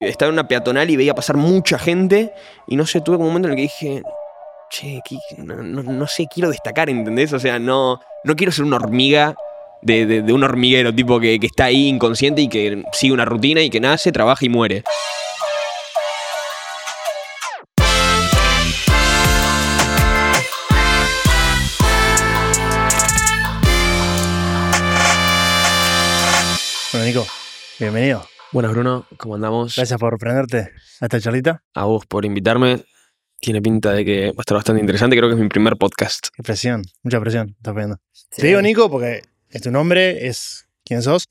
Estaba en una peatonal y veía pasar mucha gente y no sé, tuve como un momento en el que dije, che, no, no- no sé, quiero destacar, ¿entendés? O sea, no, no quiero ser una hormiga de un hormiguero, tipo que, que está ahí inconsciente y que sigue una rutina y que nace, trabaja y muere. Bueno, Nico, bienvenido. Buenas, Bruno, ¿cómo andamos? Gracias por prenderte a esta charlita. A vos por invitarme. Tiene pinta de que va a estar bastante interesante. Creo que es mi primer podcast. Qué presión, mucha presión estás poniendo. Te digo Nico porque es tu nombre, es quién sos.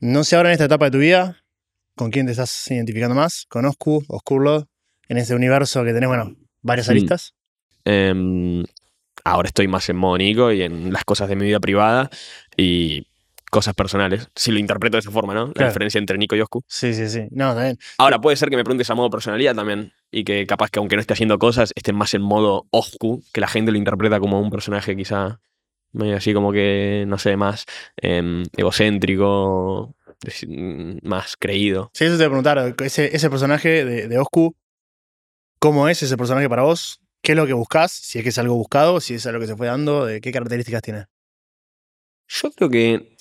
No sé ahora en esta etapa de tu vida con quién te estás identificando más, con Oscu, Oscurlo, en este universo que tenés, bueno, varias Mm. aristas. Em, ahora estoy más en modo Nico y en las cosas de mi vida privada y cosas personales. Si lo interpreto de esa forma, ¿no? La Claro. diferencia entre Nico y Oscu. Sí, sí, sí. No, también. Ahora, puede ser que me preguntes a modo personalidad también. Y que capaz que aunque no esté haciendo cosas, esté más en modo Oscu, que la gente lo interpreta como un personaje quizá medio así como que, no sé, más em, egocéntrico, mm, más creído. Sí, eso te voy a preguntar. Ese, ese personaje de, de Oscu, ¿cómo es ese personaje para vos? ¿Qué es lo que buscas? Si es que es algo buscado, si es algo que se fue dando, ¿de qué características tiene? Yo creo que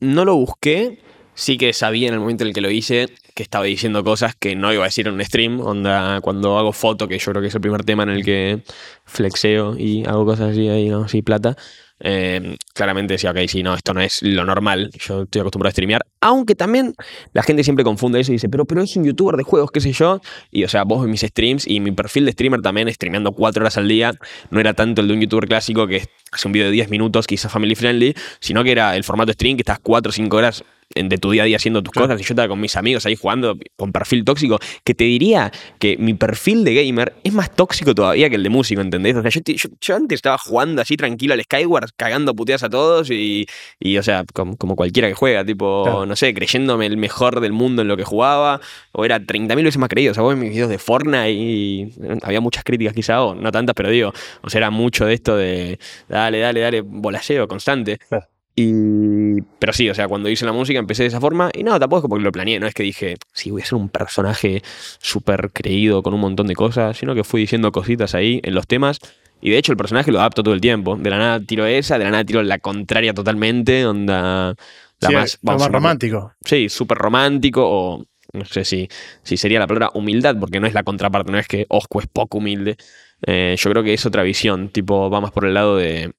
no lo busqué. Sí que sabía en el momento en el que lo hice que estaba diciendo cosas que no iba a decir en un stream. Onda, cuando hago foto, que yo creo que es el primer tema en el que flexeo y hago cosas así, ahí, ¿no? así plata. Eh, claramente decía, ok, sí, no, esto no es lo normal. Yo estoy acostumbrado a streamear. Aunque también la gente siempre confunde eso y dice, pero, pero es un youtuber de juegos, qué sé yo. Y o sea, vos ves mis streams y mi perfil de streamer también, streameando cuatro horas al día, no era tanto el de un youtuber clásico que hace un video de 10 minutos, quizás family friendly, sino que era el formato stream que estás 4 o 5 horas en- de tu día a día haciendo tus Claro. cosas y yo estaba con mis amigos ahí jugando con perfil tóxico, que te diría que mi perfil de gamer es más tóxico todavía que el de músico, ¿entendés? O sea, yo, yo- yo antes estaba jugando así tranquilo al Skyward, cagando puteas a todos y, y, o sea, como, como cualquiera que juega, tipo, Claro. no sé, creyéndome el mejor del mundo en lo que jugaba, o era 30.000 veces más creído, o sea, vos ves mis videos de Fortnite y eh, había muchas críticas quizá, o no tantas, pero digo, o sea, era mucho de esto de dale, dale, dale, bolaseo constante. Claro. Y, pero sí, o sea, cuando hice la música empecé de esa forma y no, tampoco es porque lo planeé, no es que dije, sí, voy a ser un personaje súper creído con un montón de cosas, sino que fui diciendo cositas ahí en los temas y de hecho el personaje lo adapto todo el tiempo. De la nada tiro esa, de la nada tiro la contraria totalmente, onda... La Sí, más, vamos más romántico. Sí, súper romántico o no sé si, si sería la palabra humildad, porque no es la contraparte, no es que Osco es poco humilde. Eh, yo creo que es otra visión, tipo, va más por el lado de...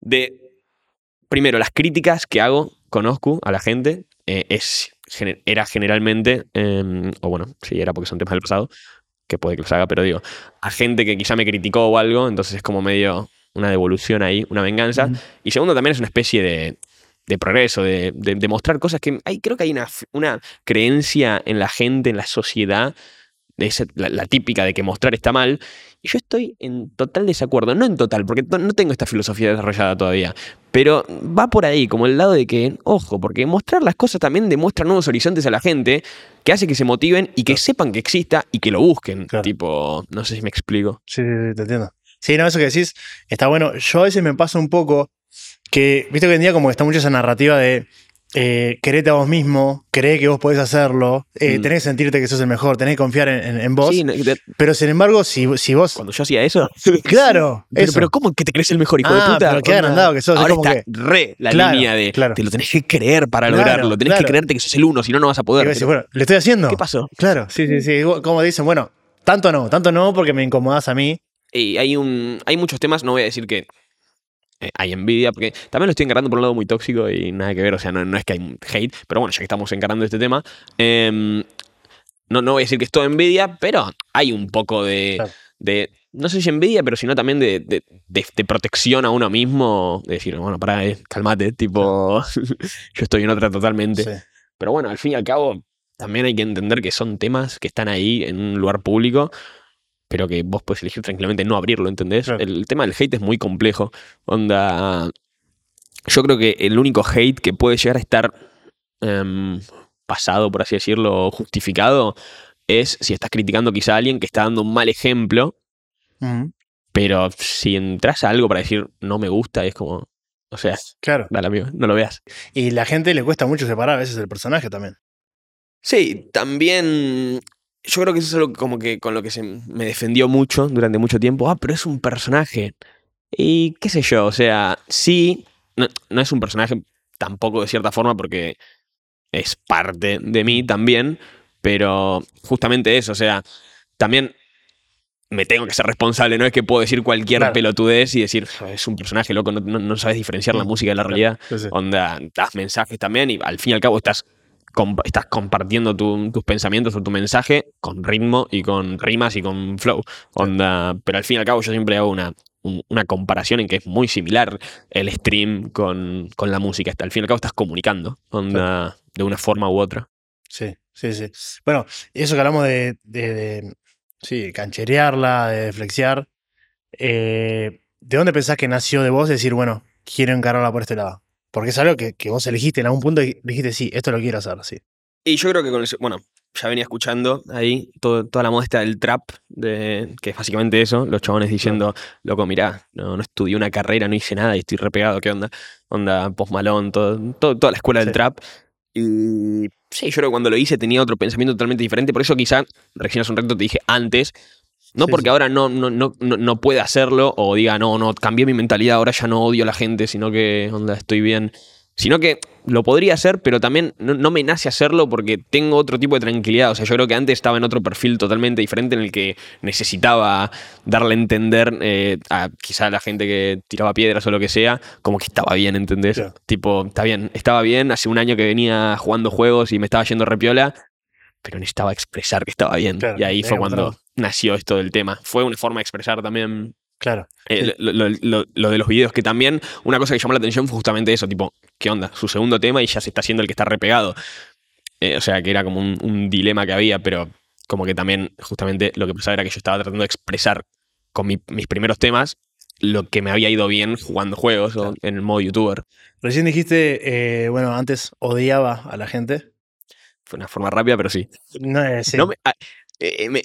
De, primero, las críticas que hago con Oscu a la gente eh, es, era generalmente, eh, o bueno, sí, era porque son temas del pasado, que puede que los haga, pero digo, a gente que quizá me criticó o algo, entonces es como medio una devolución ahí, una venganza. Y segundo, también es una especie de, de progreso, de, de, de mostrar cosas que hay, creo que hay una, una creencia en la gente, en la sociedad, de esa- la, la típica de que mostrar está mal. Y yo estoy en total desacuerdo, no en total, porque no tengo esta filosofía desarrollada todavía, pero va por ahí, como el lado de que, ojo, porque mostrar las cosas también demuestra nuevos horizontes a la gente, que hace que se motiven y que sepan que exista y que lo busquen. Claro. Tipo, no sé si me explico. Sí, sí, sí, te entiendo. Sí, no, eso que decís está bueno. Yo a veces me pasa un poco que, viste que hoy en día como que está mucho esa narrativa de eh, querete a vos mismo, cree que vos podés hacerlo, eh, Mm. tenés que sentirte que sos el mejor, tenés que confiar en, en- en vos. Sí, no, de- Pero sin embargo, si, si vos... cuando yo hacía eso. Claro, Pero, eso. pero ¿cómo que te crees el mejor hijo Ah, de puta? pero qué Onda, agrandado que sos, es Ahora como está re la Claro, línea de claro. te lo tenés que creer para Claro, lograrlo. Tenés que creerte que sos el uno, si no, no vas a poder. decís, bueno, ¿le estoy haciendo? ¿Qué pasó? Claro, sí, sí, sí. Como dicen, bueno, tanto no, tanto no porque me incomodás a mí. Y hay, un, hay muchos temas, no voy a decir que hay envidia, porque también lo estoy encarando por un lado muy tóxico y nada que ver, o sea, no, no es que hay hate, pero bueno, ya que estamos encarando este tema, em, no, no voy a decir que es todo envidia, pero hay un poco de, Claro. de no sé si envidia, pero sino también de, de- de- de protección a uno mismo, de decir, bueno, pará, eh, calmate, tipo, yo estoy en otra totalmente. Sí. Pero bueno, al fin y al cabo, también hay que entender que son temas que están ahí en un lugar público, pero que vos puedes elegir tranquilamente no abrirlo, ¿entendés? Claro. El tema del hate es muy complejo. Onda. Yo creo que el único hate que puede llegar a estar em, pasado, por así decirlo, justificado, es si estás criticando quizá a alguien que está dando un mal ejemplo, pero si entras a algo para decir no me gusta, es como. O sea, Claro. dale amigo, no lo veas. Y la gente le cuesta mucho separar a veces el personaje también. Sí, también yo creo que eso es algo como que con lo que se me defendió mucho durante mucho tiempo. Ah, pero es un personaje. Y qué sé yo, o sea, sí, no, no es un personaje tampoco de cierta forma porque es parte de mí también, pero justamente eso, o sea, también me tengo que ser responsable, no es que puedo decir cualquier Claro. pelotudez y decir, es un personaje loco, no, no- no sabes diferenciar la Mm, música de la realidad. sí, sí. Onda, das mensajes también y al fin y al cabo estás, comp- estás compartiendo tu- tus pensamientos o tu mensaje con ritmo y con rimas y con flow. Onda, pero al fin y al cabo yo siempre hago una, un- una comparación en que es muy similar el stream con, con la música. Al fin y al cabo estás comunicando, onda, de una forma u otra. Sí, sí, sí. Bueno, eso que hablamos de, de, de, sí, cancherearla, de flexiar, eh, ¿de dónde pensás que nació de vos decir, bueno, quiero encararla por este lado? Porque es algo que, que vos elegiste en algún punto y dijiste, sí, esto lo quiero hacer, sí. Y yo creo que con eso, bueno, ya venía escuchando ahí todo- toda la moda esta del trap, de, que es básicamente eso, los chabones diciendo, loco, mirá, no, no estudié una carrera, no hice nada y estoy repegado, ¿qué onda? Onda, Post Malone, todo, todo- toda la escuela del trap. Y sí, yo creo que cuando lo hice tenía otro pensamiento totalmente diferente, por eso quizá, recién hace un rato te dije antes, no Sí, porque sí. ahora no, no, no, no, hacerlo o diga, no, no, cambié mi mentalidad, ahora ya no odio a la gente, sino que, onda, estoy bien. Sino que lo podría hacer, pero también no, no me nace hacerlo porque tengo otro tipo de tranquilidad. O sea, yo creo que antes estaba en otro perfil totalmente diferente en el que necesitaba darle a entender eh, a quizá a la gente que tiraba piedras o lo que sea, como que estaba bien, ¿entendés? Tipo, está bien, estaba bien. Hace un año que venía jugando juegos y me estaba yendo repiola, pero necesitaba expresar que estaba bien. Claro, y ahí fue cuando. Nació esto del tema. Fue una forma de expresar también Claro. eh, lo, lo- lo- lo de los videos, que también una cosa que llamó la atención fue justamente eso, tipo, ¿qué onda? Su segundo tema y ya se está haciendo el que está repegado. Eh, o sea, que era como un, un dilema que había, pero como que también justamente lo que pasaba era que yo estaba tratando de expresar con mi- mis primeros temas lo que me había ido bien jugando juegos o en el modo youtuber. Recién dijiste, eh, bueno, antes odiaba a la gente. Fue una forma rápida, pero sí. No, sí. No me- ah, me-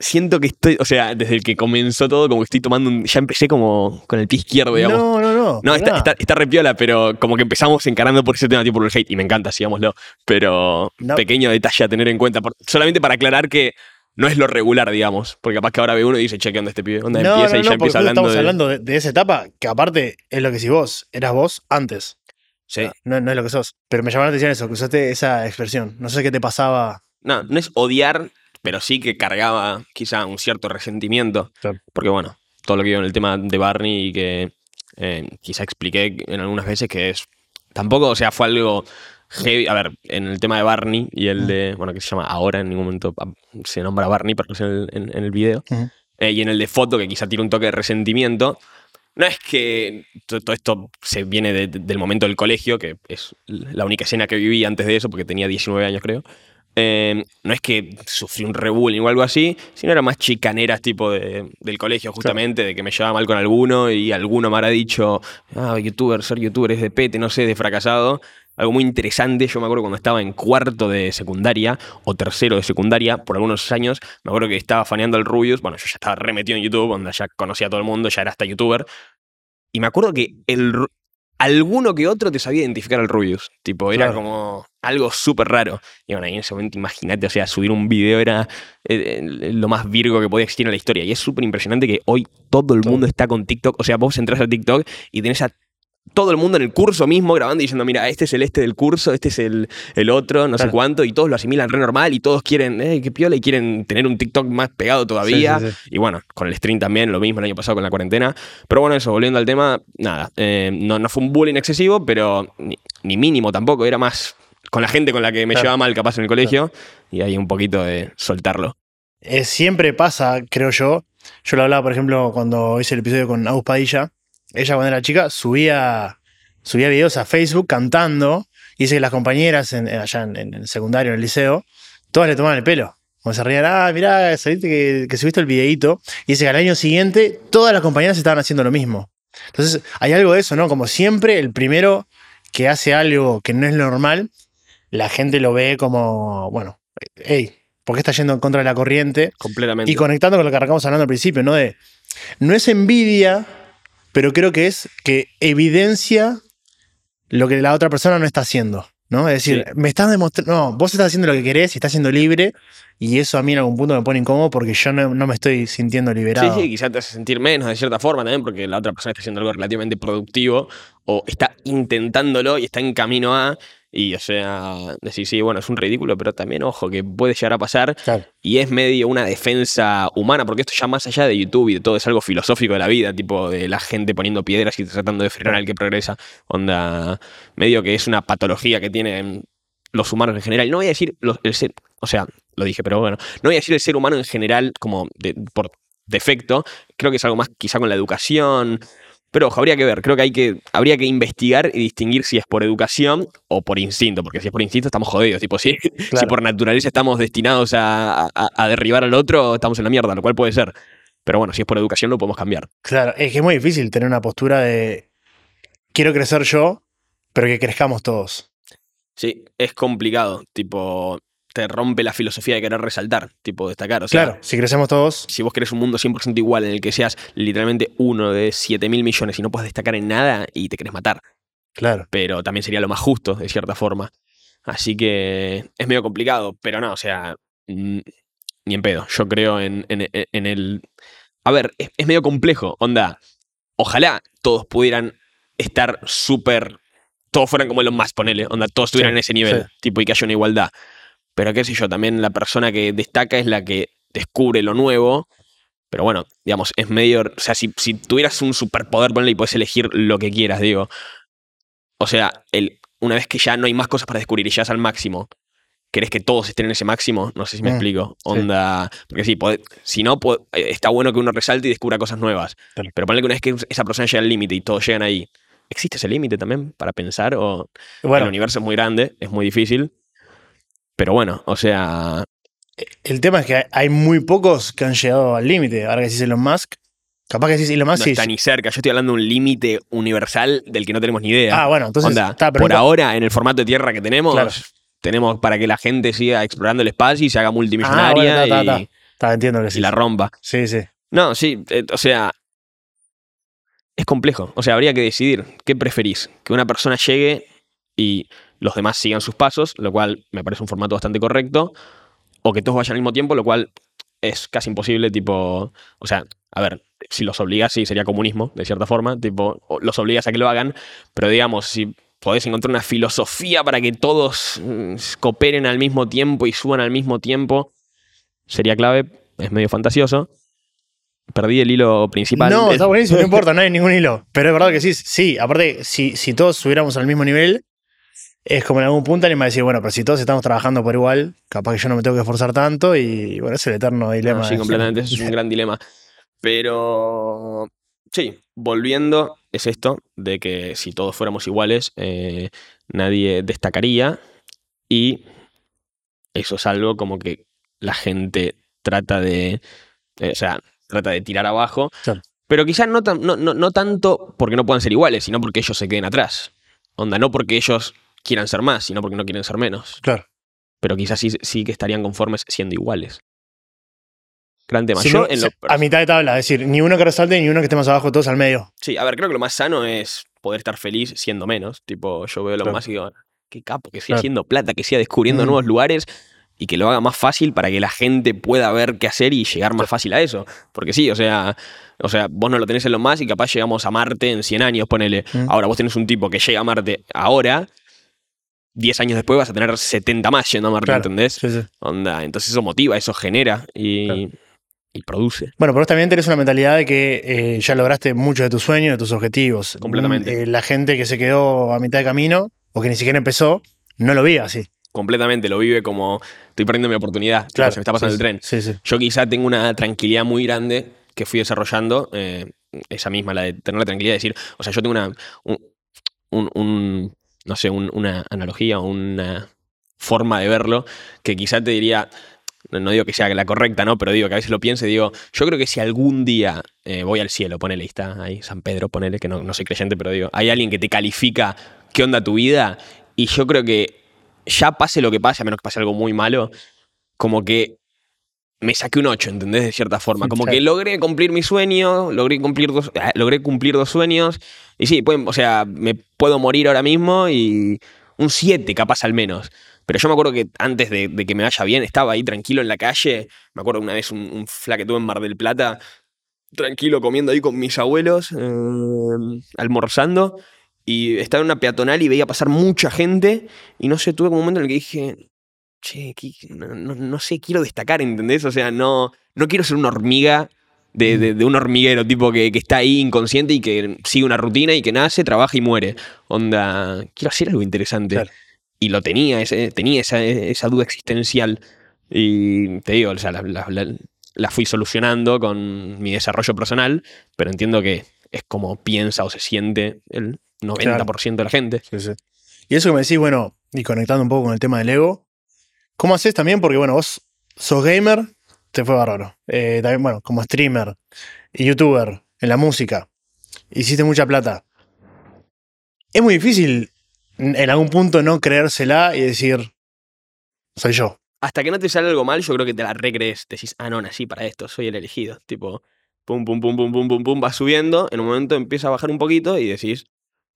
siento que estoy, o sea, desde el que comenzó todo, como que estoy tomando un, ya empecé como con el pie izquierdo, digamos. no, no, no. No, está, está, está re piola, pero como que empezamos encarando por ese tema tipo por el hate y me encanta, sigámoslo. Pero No. pequeño detalle a tener en cuenta, por- solamente para aclarar que no es lo regular, digamos. Porque capaz que ahora ve uno y dice, che, ¿qué onda este pibe? Onda No, empieza no, y ya empieza hablando estamos de. hablando de, de esa etapa, que aparte es lo que si vos, eras vos antes. Sí. No, no es lo que sos. Pero me llamó la atención eso, que usaste esa expresión. No sé qué te pasaba. No, no es odiar, pero sí que cargaba quizá un cierto resentimiento. Claro. Porque bueno, todo lo que veo en el tema de Barney y que eh, quizá expliqué en algunas veces que es. Tampoco, o sea, fue algo heavy. A ver, en el tema de Barney y el de. Bueno, que se llama ahora, en ningún momento se nombra Barney, pero no sé en el, en- en el video. Eh, y en el de foto, que quizá tiene un toque de resentimiento. No es que to- todo esto se viene de- de- del momento del colegio, que es la única escena que viví antes de eso, porque tenía 19 años, creo. Eh, no es que sufrí un rebullying o algo así, sino era más chicaneras tipo de- del colegio, justamente, de que me llevaba mal con alguno y alguno me habrá dicho, ah, youtuber, ser youtuber es de pete, no sé, de fracasado. Algo muy interesante, yo me acuerdo cuando estaba en cuarto de secundaria o tercero de secundaria, por algunos años, me acuerdo que estaba faneando al Rubius, bueno, yo ya estaba remetido en YouTube, donde ya conocía a todo el mundo, ya era hasta youtuber, y me acuerdo que el, alguno que otro te sabía identificar al Rubius, tipo, era Claro. como algo súper raro. Y bueno, ahí en ese momento, imagínate, o sea, subir un video era eh, eh, lo más virgo que podía existir en la historia, y es súper impresionante que hoy todo el Todo. mundo está con TikTok, o sea, vos entras a TikTok y tenés a todo el mundo en el curso mismo grabando y diciendo, mira, este es el este del curso, este es el, el otro, no sé cuánto, y todos lo asimilan re normal y todos quieren, eh, qué piola, y quieren tener un TikTok más pegado todavía. Sí, sí, sí. Y bueno, con el stream también, lo mismo el año pasado con la cuarentena. Pero bueno, eso, volviendo al tema, nada, eh, no, no fue un bullying excesivo, pero ni, ni mínimo tampoco, era más con la gente con la que me Claro. llevaba mal capaz en el colegio, y ahí un poquito de soltarlo. Eh, siempre pasa, creo yo. Yo lo hablaba, por ejemplo, cuando hice el episodio con Agus Padilla. Ella, cuando era chica, subía, subía videos a Facebook cantando. Y dice que las compañeras en- en- allá en, en el secundario, en el liceo, todas le tomaban el pelo. Como se reían, ah, mirá, saliste que, que subiste el videíto. Y dice que al año siguiente todas las compañeras estaban haciendo lo mismo. Entonces, hay algo de eso, ¿no? Como siempre, el primero que hace algo que no es normal, la gente lo ve como, bueno, hey, ¿por qué está yendo en contra de la corriente? Completamente. Y conectando con lo que arrancamos hablando al principio, ¿no? De, no es envidia, pero creo que es que evidencia lo que la otra persona no está haciendo. ¿no? Es decir, Sí. me estás demostrando, no, vos estás haciendo lo que querés y estás siendo libre y eso a mí en algún punto me pone incómodo porque yo no, no me estoy sintiendo liberado. Sí, sí, quizás te hace sentir menos de cierta forma también, porque la otra persona está haciendo algo relativamente productivo o está intentándolo y está en camino a. Y, o sea, decir, sí, bueno, es un ridículo, pero también, ojo, que puede llegar a pasar Claro. y es medio una defensa humana, porque esto ya más allá de YouTube y de todo es algo filosófico de la vida, tipo de la gente poniendo piedras y tratando de frenar al que progresa. Onda, medio que es una patología que tienen los humanos en general. No voy a decir los- el ser, o sea, lo dije, pero bueno, no voy a decir el ser humano en general como de- por defecto. Creo que es algo más quizá con la educación. Pero ojo, habría que ver, creo que, hay que habría que investigar y distinguir si es por educación o por instinto, porque si es por instinto estamos jodidos. Tipo, si, si por naturaleza estamos destinados a, a- a derribar al otro, estamos en la mierda, lo cual puede ser. Pero bueno, si es por educación lo podemos cambiar. Claro, es que es muy difícil tener una postura de quiero crecer yo, pero que crezcamos todos. Sí, es complicado. Tipo, te rompe la filosofía de querer resaltar, tipo, destacar. O sea, Claro, si crecemos todos, si vos querés un mundo 100% igual en el que seas literalmente uno de 7 mil millones y no puedes destacar en nada y te querés matar. claro. Pero también sería lo más justo, de cierta forma. Así que es medio complicado, pero no, o sea, mm, ni en pedo. Yo creo en, en- en el... A ver, es, es medio complejo, onda. Ojalá todos pudieran estar súper... Todos fueran como los más, ponele, onda, todos estuvieran Sí, en ese nivel, sí. tipo, y que haya una igualdad. Pero qué sé yo, también la persona que destaca es la que descubre lo nuevo. Pero bueno, digamos, es medio. O sea, si, si tuvieras un superpoder, ponle y puedes elegir lo que quieras, digo. O sea, el, una vez que ya no hay más cosas para descubrir y ya es al máximo, ¿querés que todos estén en ese máximo? No sé si me Mm, explico. Onda. Porque sí, si no, eh, está bueno que uno resalte y descubra cosas nuevas. Claro. Pero ponle que una vez que esa persona llega al límite y todos llegan ahí, ¿existe ese límite también para pensar? O el Bueno, universo es muy grande, es muy difícil. Pero bueno, o sea, el tema es que hay muy pocos que han llegado al límite. Ahora que decís Elon Musk, capaz que decís Elon Musk no sí. está ni cerca. Yo estoy hablando de un límite universal del que no tenemos ni idea. Ah, bueno, entonces Onda, está, por ahora, en el formato de tierra que tenemos, Claro. tenemos para que la gente siga explorando el espacio y se haga Ah, multimillonaria bueno, y, está. Está, entiendo que sí. y la rompa. Sí, sí. No, sí, eh, o sea, es complejo. O sea, habría que decidir qué preferís. Que una persona llegue y los demás sigan sus pasos, lo cual me parece un formato bastante correcto, o que todos vayan al mismo tiempo, lo cual es casi imposible, tipo, o sea, a ver, si los obligas, sí, sería comunismo, de cierta forma, tipo, los obligas a que lo hagan, pero digamos, si podés encontrar una filosofía para que todos mm, cooperen al mismo tiempo y suban al mismo tiempo, sería clave, es medio fantasioso. Perdí el hilo principal. No, Es- está buenísimo, no importa, no hay ningún hilo. Pero es verdad que sí, sí. Aparte, si, si todos estuviéramos al mismo nivel, es como en algún punto alguien va a decir, bueno, pero si todos estamos trabajando por igual, capaz que yo no me tengo que esforzar tanto y bueno, es el eterno dilema. No, sí, completamente, es un gran dilema. Pero sí, volviendo, es esto, de que si todos fuéramos iguales, eh, nadie destacaría y eso es algo como que la gente trata de, eh, o sea, trata de tirar abajo, pero quizás no, no, no, no tanto porque no puedan ser iguales, sino porque ellos se queden atrás. Onda, no porque ellos quieran ser más, sino porque no quieren ser menos. Claro. Pero quizás sí, sí que estarían conformes siendo iguales. Gran tema. Si Yo, no- en lo a mitad de tabla, es decir, ni uno que resalte ni uno que esté más abajo, todos al medio. Sí, a ver, creo que lo más sano es poder estar feliz siendo menos. Tipo, yo veo lo Claro. más y digo, qué capo, que siga Claro. haciendo plata, que siga descubriendo Mm. nuevos lugares y que lo haga más fácil para que la gente pueda ver qué hacer y llegar más fácil a eso. Porque sí, o sea, o sea, vos no lo tenés en lo más y capaz llegamos a Marte en 100 años, ponele. Mm. Ahora vos tenés un tipo que llega a Marte ahora, 10 años después vas a tener 70 más yendo a Claro. ¿entendés? Sí, sí. Onda, entonces eso motiva, eso genera y, Claro. y produce. Bueno, pero vos también tenés una mentalidad de que eh, ya lograste muchos de tus sueños, de tus objetivos. Completamente. Eh, la gente que se quedó a mitad de camino o que ni siquiera empezó, no lo vi así. Completamente, lo vive como estoy perdiendo mi oportunidad, tipo, se me está pasando sí, el tren. Sí, sí. Yo quizá tengo una tranquilidad muy grande que fui desarrollando, eh, esa misma, la de tener la tranquilidad de decir, o sea, yo tengo una, un, un- un, no sé, un- una analogía, una forma de verlo, que quizá te diría, no, digo que sea la correcta, ¿no? Pero digo que a veces lo pienso y digo, yo creo que si algún día eh, voy al cielo, ponele, está, ahí San Pedro, ponele, que no, no soy creyente, pero digo, hay alguien que te califica qué onda tu vida, y yo creo que ya pase lo que pase, a menos que pase algo muy malo, como que me saqué un 8, ¿entendés? De cierta forma. Como que logré cumplir mi sueño, logré cumplir dos, ah, logré cumplir dos sueños. Y sí, pueden- o sea, me puedo morir ahora mismo y. un 7 capaz al menos. Pero yo me acuerdo que antes de, de que me vaya bien, estaba ahí tranquilo en la calle. Me acuerdo una vez un, un fla que tuve en Mar del Plata, tranquilo comiendo ahí con mis abuelos, eh, almorzando. Y estaba en una peatonal y veía pasar mucha gente. Y no sé, tuve como un momento en el que dije, che, no, no- no sé, quiero destacar, ¿entendés? O sea, no, no quiero ser una hormiga de, de- de un hormiguero, tipo que, que está ahí inconsciente y que sigue una rutina y que nace, trabaja y muere. Onda, quiero hacer algo interesante. Claro. Y lo tenía, ese- tenía esa, esa duda existencial. Y te digo, o sea, la, la- la- la fui solucionando con mi desarrollo personal, pero entiendo que es como piensa o se siente el 90% de la gente. Sí, sí. Y eso que me decís, bueno, y conectando un poco con el tema del ego, ¿cómo haces también? Porque, bueno, vos sos gamer, te fue bárbaro. Eh, también, bueno, como streamer y youtuber en la música, hiciste mucha plata. Es muy difícil en algún punto no creérsela y decir, soy yo. hasta que no te sale algo mal, yo creo que te la recrees. Decís, ah, no, nací para esto, soy el elegido. Tipo, pum, pum, pum, pum, pum, pum, pum, va subiendo. En un momento empieza a bajar un poquito y decís,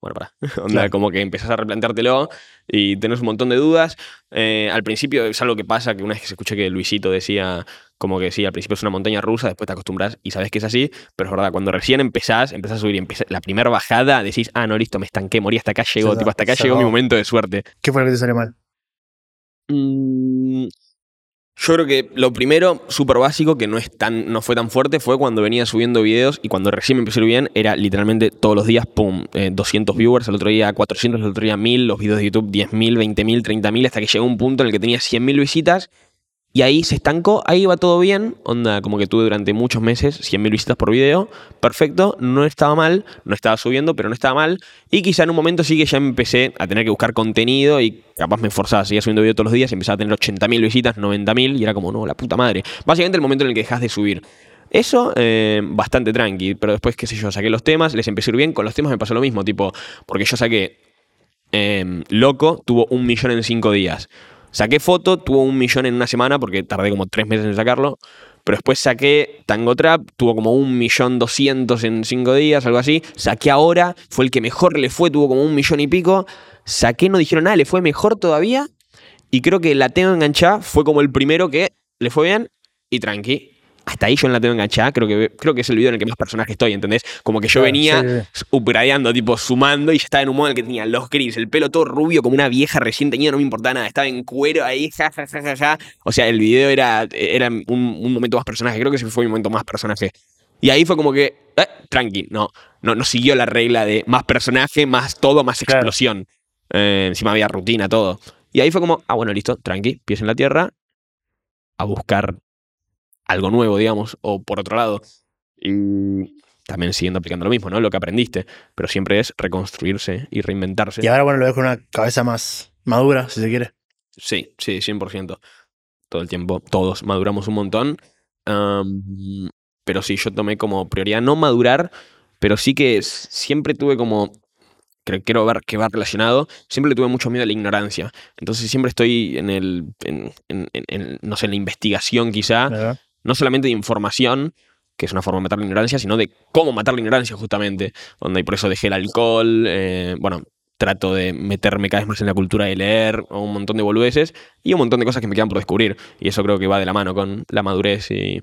bueno, para. Onda, Claro. como que empezás a replanteártelo y tenés un montón de dudas. Eh, al principio es algo que pasa, que una vez que se escuché que Luisito decía, como que sí, al principio es una montaña rusa, después te acostumbras y sabes que es así, pero es verdad, cuando recién empezás, empezás a subir y la primera bajada, decís, ah, no, listo, me estanqué, morí, hasta acá llegó, tipo, hasta acá llegó mi momento de suerte. ¿Qué fue lo que te salió mal? Mm, Yo creo que lo primero, súper básico, que no, es tan, no fue tan fuerte, fue cuando venía subiendo videos y cuando recién me empezó a ir bien, era literalmente todos los días, pum, eh, 200 viewers, el otro día 400, el otro día 1000, los videos de YouTube 10.000, 20.000, 30.000, hasta que llegó un punto en el que tenía 100.000 visitas y ahí se estancó, ahí iba todo bien, onda, como que tuve durante muchos meses 100.000 visitas por video, perfecto, no estaba mal, no estaba subiendo, pero no estaba mal, y quizá en un momento sí que ya empecé a tener que buscar contenido y capaz me esforzaba, seguía subiendo video todos los días, empezaba a tener 80.000 visitas, 90.000, y era como, no, la puta madre. Básicamente el momento en el que dejas de subir. Eso, eh, bastante tranqui, pero después, qué sé yo, saqué los temas, les empecé a ir bien, con los temas me pasó lo mismo, tipo, porque yo saqué eh, Loco, tuvo un millón en cinco días. Saqué foto, tuvo un millón en una semana porque tardé como tres meses en sacarlo. Pero después saqué Tango Trap, tuvo como un millón doscientos en cinco días, algo así. Saqué ahora, fue el que mejor le fue, tuvo como un millón y pico. Saqué, no dijeron nada, le fue mejor todavía. Y creo que la tengo enganchada fue como el primero que le fue bien y tranqui. Hasta ahí yo en la tengo enganchada, creo que, creo que es el video en el que más personaje estoy, ¿entendés? Como que yo Claro, venía sí, upgradeando, tipo sumando, y ya estaba en un modo en el que tenía los gris, el pelo todo rubio como una vieja recién teñida, no me importaba nada, estaba en cuero ahí, ja, ja, ja, ja, ja. O sea, el video era, era un, un momento más personaje, creo que ese fue mi momento más personaje. Y ahí fue como que, eh, tranqui, no, no, no siguió la regla de más personaje, más todo, más Claro. explosión. Eh, encima había rutina, todo. Y ahí fue como, ah, bueno, listo, tranqui, pies en la tierra, a buscar algo nuevo, digamos, o por otro lado. Y también siguiendo aplicando lo mismo, ¿no? Lo que aprendiste. Pero siempre es reconstruirse y reinventarse. Y ahora, bueno, lo ves con una cabeza más madura, si se quiere. Sí, sí, 100%. Todo el tiempo, todos maduramos un montón. Pero sí, yo tomé como prioridad no madurar, pero sí que siempre tuve como, creo, quiero ver que va relacionado, siempre le tuve mucho miedo a la ignorancia. Entonces siempre estoy en el, en, en- en- en, no sé, en la investigación quizá, ¿verdad? No solamente de información, que es una forma de matar la ignorancia, sino de cómo matar la ignorancia justamente. Donde por eso dejé el alcohol, eh, bueno, trato de meterme cada vez más en la cultura de leer, un montón de boludeces, y un montón de cosas que me quedan por descubrir. Y eso creo que va de la mano con la madurez y,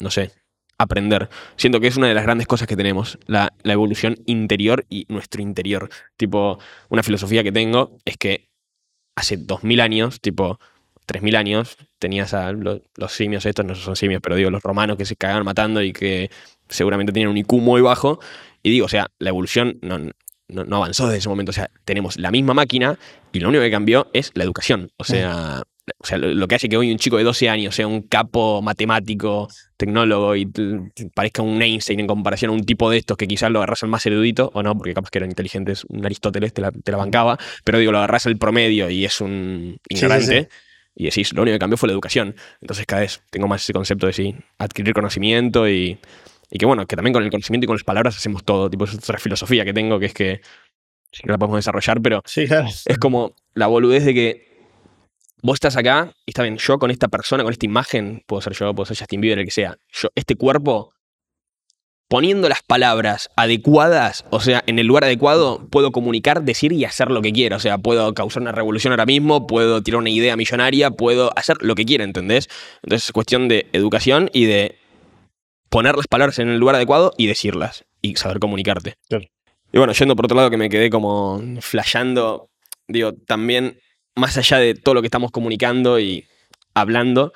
no sé, aprender. Siento que es una de las grandes cosas que tenemos, la, la evolución interior y nuestro interior. Tipo, una filosofía que tengo es que hace 2000 años, tipo 3000 años, tenías a lo- los simios, estos no son simios, pero digo, los romanos que se cagaban matando y que seguramente tenían un IQ muy bajo. Y digo, o sea, la evolución no, no, no avanzó desde ese momento. O sea, tenemos la misma máquina y lo único que cambió es la educación. O sea, o sea lo, lo que hace que hoy un chico de 12 años sea un capo matemático, tecnólogo y parezca un Einstein en comparación a un tipo de estos que quizás lo agarras al más erudito, o no, porque capaz que eran inteligentes, un Aristóteles te la, te la bancaba, pero digo, lo agarras al promedio y es un sí, ignorante. sí. Y decís, lo único que cambió fue la educación. Entonces cada vez tengo más ese concepto de sí, adquirir conocimiento y, y que bueno, que también con el conocimiento y con las palabras hacemos todo. Tipo, es otra filosofía que tengo que es que sí que la podemos desarrollar, pero Sí, claro. es como la boludez de que vos estás acá y está bien, yo con esta persona, con esta imagen, puedo ser yo, puedo ser Justin Bieber, el que sea. Yo, este cuerpo poniendo las palabras adecuadas, o sea, en el lugar adecuado, puedo comunicar, decir y hacer lo que quiera. O sea, puedo causar una revolución ahora mismo, puedo tirar una idea millonaria, puedo hacer lo que quiera, ¿entendés? Entonces es cuestión de educación y de poner las palabras en el lugar adecuado y decirlas y saber comunicarte. Claro. Y bueno, yendo por otro lado que me quedé como flasheando, digo, también más allá de todo lo que estamos comunicando y hablando,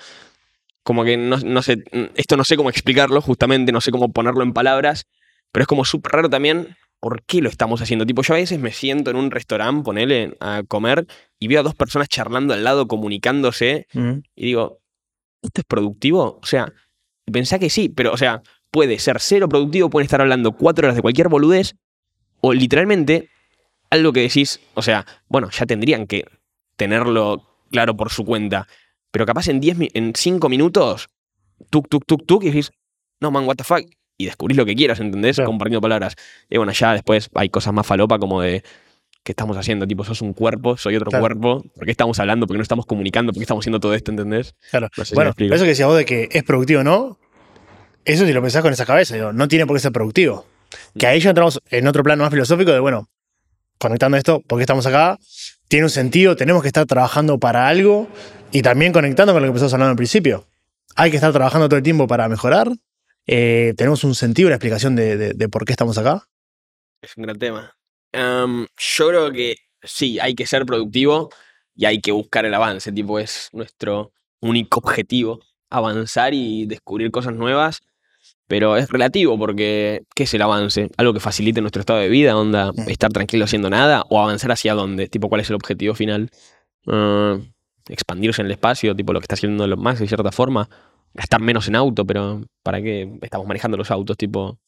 como que no, no sé, esto no sé cómo explicarlo justamente, no sé cómo ponerlo en palabras, pero es como súper raro también por qué lo estamos haciendo. Tipo, yo a veces me siento en un restaurante, ponele, a comer y veo a dos personas charlando al lado, comunicándose, Mm. y digo, ¿esto es productivo? O sea, pensá que sí, pero, o sea, puede ser cero productivo, pueden estar hablando cuatro horas de cualquier boludez, o literalmente algo que decís, o sea, bueno, ya tendrían que tenerlo claro por su cuenta, pero capaz en 10 mi- en 5 minutos, tuk, tuk, tuk, tuk, y decís, no, man, what the fuck, y descubrís lo que quieras, ¿entendés? Claro. Compartiendo palabras. Y bueno, ya después hay cosas más falopa como de, ¿qué estamos haciendo? Tipo, sos un cuerpo, soy otro Claro. cuerpo, ¿por qué estamos hablando? ¿Por qué no estamos comunicando? ¿Por qué estamos haciendo todo esto, ¿entendés? Claro. No sé si bueno, eso que decías vos de que es productivo o no, eso si lo pensás con esa cabeza, digo, no tiene por qué ser productivo. Que ahí ya entramos en otro plano más filosófico de, bueno, conectando esto, ¿por qué estamos acá? Tiene un sentido, tenemos que estar trabajando para algo y también conectando con lo que empezamos hablando al principio. Hay que estar trabajando todo el tiempo para mejorar. Eh, tenemos un sentido, una explicación de, por qué estamos acá. Es un gran tema. Yo creo que sí, hay que ser productivo y hay que buscar el avance. Tipo, es nuestro único objetivo. Avanzar y descubrir cosas nuevas. Pero es relativo porque, ¿qué es el avance? ¿Algo que facilite nuestro estado de vida? ¿Onda Mm. estar tranquilo haciendo nada? ¿O avanzar hacia dónde? Tipo, ¿cuál es el objetivo final? Ah, expandirse en el espacio, tipo lo que está haciendo los Musk de cierta forma. Gastar menos en auto, pero ¿para qué estamos manejando los autos? Tipo,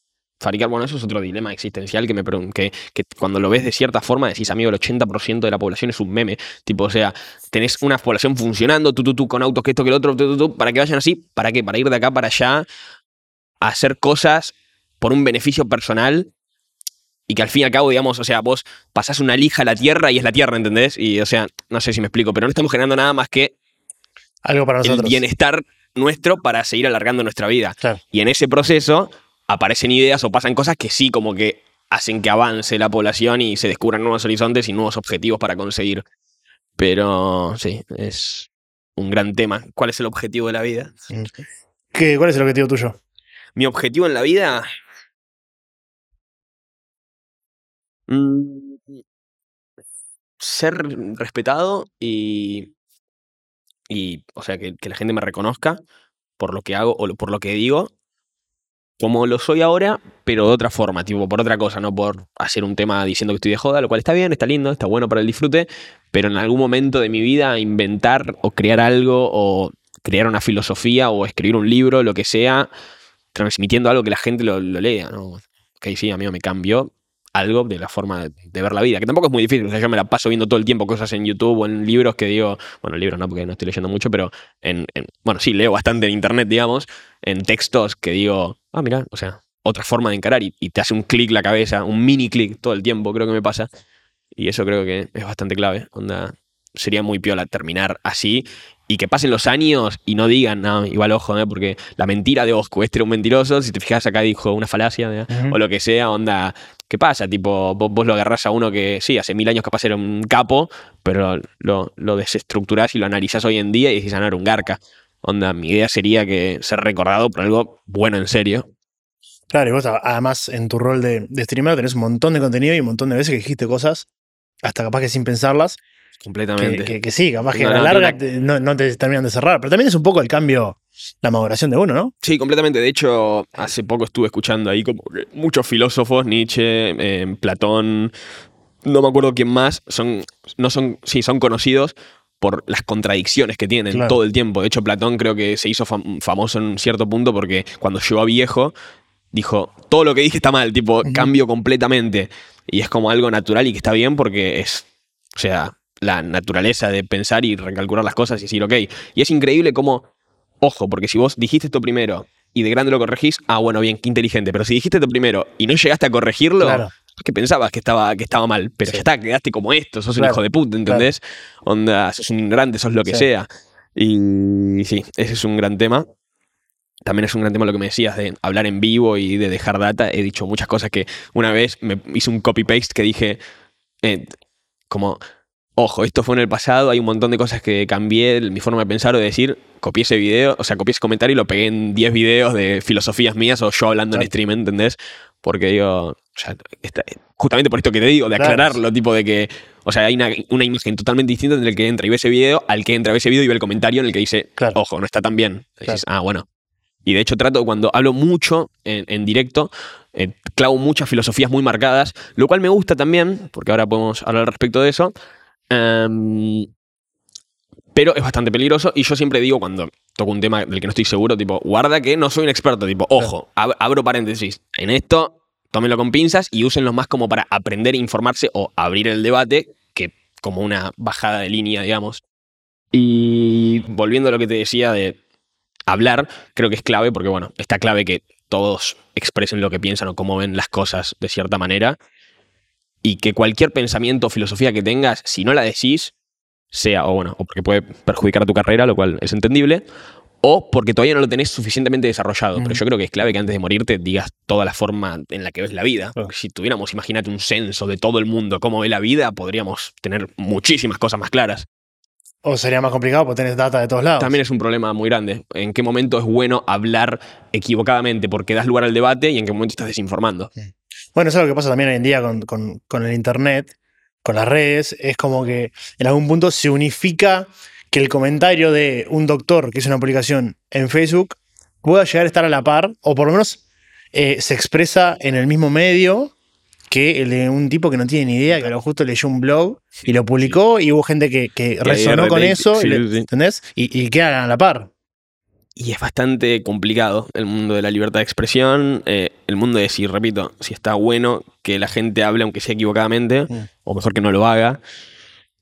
fabricar, bueno, eso es otro dilema existencial que me que, que cuando lo ves de cierta forma decís, amigo, el 80% de la población es un meme. Tipo, o sea, tenés una población funcionando, tú, tú, tú, con autos, que esto, que el otro, tú, tú, tú, para que vayan así, ¿para qué? Para ir de acá para allá a hacer cosas por un beneficio personal y que al fin y al cabo, digamos, o sea, vos pasás una lija a la tierra y es la tierra, ¿entendés? Y, o sea, no sé si me explico, pero no estamos generando nada más que Algo para el nosotros. bienestar nuestro para seguir alargando nuestra vida. Claro. Y en ese proceso aparecen ideas o pasan cosas que sí como que hacen que avance la población y se descubran nuevos horizontes y nuevos objetivos para conseguir. Pero sí, es un gran tema. ¿Cuál es el objetivo de la vida? ¿Qué, ¿Cuál es el objetivo tuyo? Mi objetivo en la vida... mm, ser respetado y... Y, o sea, que, que la gente me reconozca por lo que hago o por lo que digo, como lo soy ahora, pero de otra forma, tipo, por otra cosa, no por hacer un tema diciendo que estoy de joda, lo cual está bien, está lindo, está bueno para el disfrute, pero en algún momento de mi vida inventar o crear algo o crear una filosofía o escribir un libro, lo que sea, transmitiendo algo que la gente lo, lo lea, ¿no? Ok, sí, amigo, me cambió algo de la forma de, ver la vida, que tampoco es muy difícil, o sea, yo me la paso viendo todo el tiempo cosas en YouTube o en libros que digo, bueno, libros no, porque no estoy leyendo mucho, pero en, en- bueno, sí, leo bastante en internet, digamos, en textos que digo, ah, mira, o sea, otra forma de encarar y, y te hace un clic la cabeza, un mini clic todo el tiempo, creo que me pasa. Y eso creo que es bastante clave. Onda, sería muy piola terminar así y que pasen los años y no digan, no, igual ojo, ¿eh? porque la mentira de Osco, este era un mentiroso, si te fijas acá dijo una falacia ¿eh? O lo que sea, onda, ¿qué pasa? Tipo, vos, vos lo agarrás a uno que sí, hace mil años capaz era un capo, pero lo, lo desestructurás y lo analizás hoy en día y decís, ah, no, era un garca. Onda, mi idea sería que ser recordado por algo bueno en serio. Claro, y vos además en tu rol de, de streamer tenés un montón de contenido y un montón de veces que dijiste cosas, hasta capaz que sin pensarlas, Completamente. que- que sí, capaz que No, a la no, larga te- no, no te terminan de cerrar. Pero también es un poco el cambio, la maduración de uno, ¿no? Sí, completamente. De hecho, hace poco estuve escuchando ahí como que muchos filósofos, Nietzsche, eh, Platón, no me acuerdo quién más, son, no son, sí, son conocidos por las contradicciones que tienen Claro. todo el tiempo. De hecho, Platón creo que se hizo fam- famoso en un cierto punto porque cuando llegó a viejo, dijo, todo lo que dije está mal, tipo, Ujú. cambio completamente. Y es como algo natural y que está bien porque es, o sea, la naturaleza de pensar y recalcular las cosas y decir, ok. Y es increíble cómo, ojo, porque si vos dijiste esto primero y de grande lo corregís, ah, bueno, bien, qué inteligente. Pero si dijiste esto primero y no llegaste a corregirlo, Claro. es que pensabas que estaba, que estaba mal. Pero Sí. ya está, quedaste como esto, sos un Claro, hijo de puta, ¿entendés? Onda, sos un grande, sos lo que Sí. sea. Y sí, ese es un gran tema. también es un gran tema lo que me decías de hablar en vivo y de dejar data. He dicho muchas cosas que una vez me hice un copy-paste que dije, eh, como, ojo, esto fue en el pasado, hay un montón de cosas que cambié mi forma de pensar o de decir, copié ese video, o sea, copié ese comentario y lo pegué en 10 videos de filosofías mías o yo hablando en stream, ¿entendés? Porque digo, o sea, justamente por esto que te digo, de aclararlo, tipo de que, o sea, hay una, imagen totalmente distinta entre el que entra y ve ese video al que entra y ve ese video y ve el comentario en el que dice, ojo, no está tan bien. dices, ah, bueno. Y de hecho trato, cuando hablo mucho en, directo, eh, clavo muchas filosofías muy marcadas, lo cual me gusta también, porque ahora podemos hablar respecto de eso, Em, pero es bastante peligroso y yo siempre digo cuando toco un tema del que no estoy seguro, tipo, guarda que no soy un experto, tipo, ojo, abro paréntesis, en esto tómenlo con pinzas y úsenlo más como para aprender a informarse o abrir el debate que como una bajada de línea, digamos. Y volviendo a lo que te decía de hablar, creo que es clave porque, bueno, está clave que todos expresen lo que piensan o cómo ven las cosas de cierta manera y que cualquier pensamiento o filosofía que tengas, si no la decís, sea, o bueno, o porque puede perjudicar a tu carrera, lo cual es entendible, o porque todavía no lo tenés suficientemente desarrollado. Pero yo creo que es clave que antes de morirte digas toda la forma en la que ves la vida. Si tuviéramos, imagínate, un censo de todo el mundo, cómo ve la vida, podríamos tener muchísimas cosas más claras. O sería más complicado porque tenés data de todos lados. También es un problema muy grande. ¿En qué momento es bueno hablar equivocadamente porque das lugar al debate y en qué momento estás desinformando? Bueno, eso es lo que pasa también hoy en día con, el Internet, con las redes. Es como que en algún punto se unifica que el comentario de un doctor que es una publicación en Facebook pueda llegar a estar a la par, o por lo menos eh, se expresa en el mismo medio que el de un tipo que no tiene ni idea, que a lo justo leyó un blog y lo publicó y hubo gente que, resonó con eso, ¿entendés? Y, y quedan a la par y es bastante complicado el mundo de la libertad de expresión, eh, el mundo de si, repito, si está bueno que la gente hable aunque sea equivocadamente, mm. o mejor que no lo haga.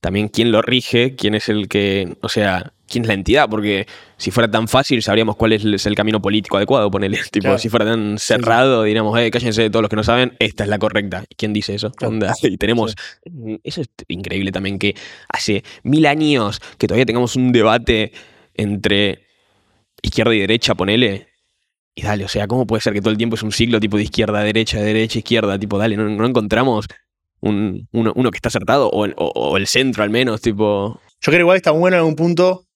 También quién lo rige, quién es el que, o sea, quién es la entidad, porque si fuera tan fácil sabríamos cuál es el camino político adecuado, ponerle. Tipo, si fuera tan cerrado, diríamos, eh, cállense de todos los que no saben, esta es la correcta. ¿Quién dice eso? Y tenemos. Eso es increíble también, que hace mil años que todavía tengamos un debate entre izquierda y derecha, ponele. Y dale, o sea, ¿cómo puede ser que todo el tiempo es un ciclo tipo de izquierda, derecha, derecha, izquierda? Tipo, dale, no, encontramos un, uno, que está acertado, o, el centro al menos, tipo. Yo creo que igual está bueno en algún punto,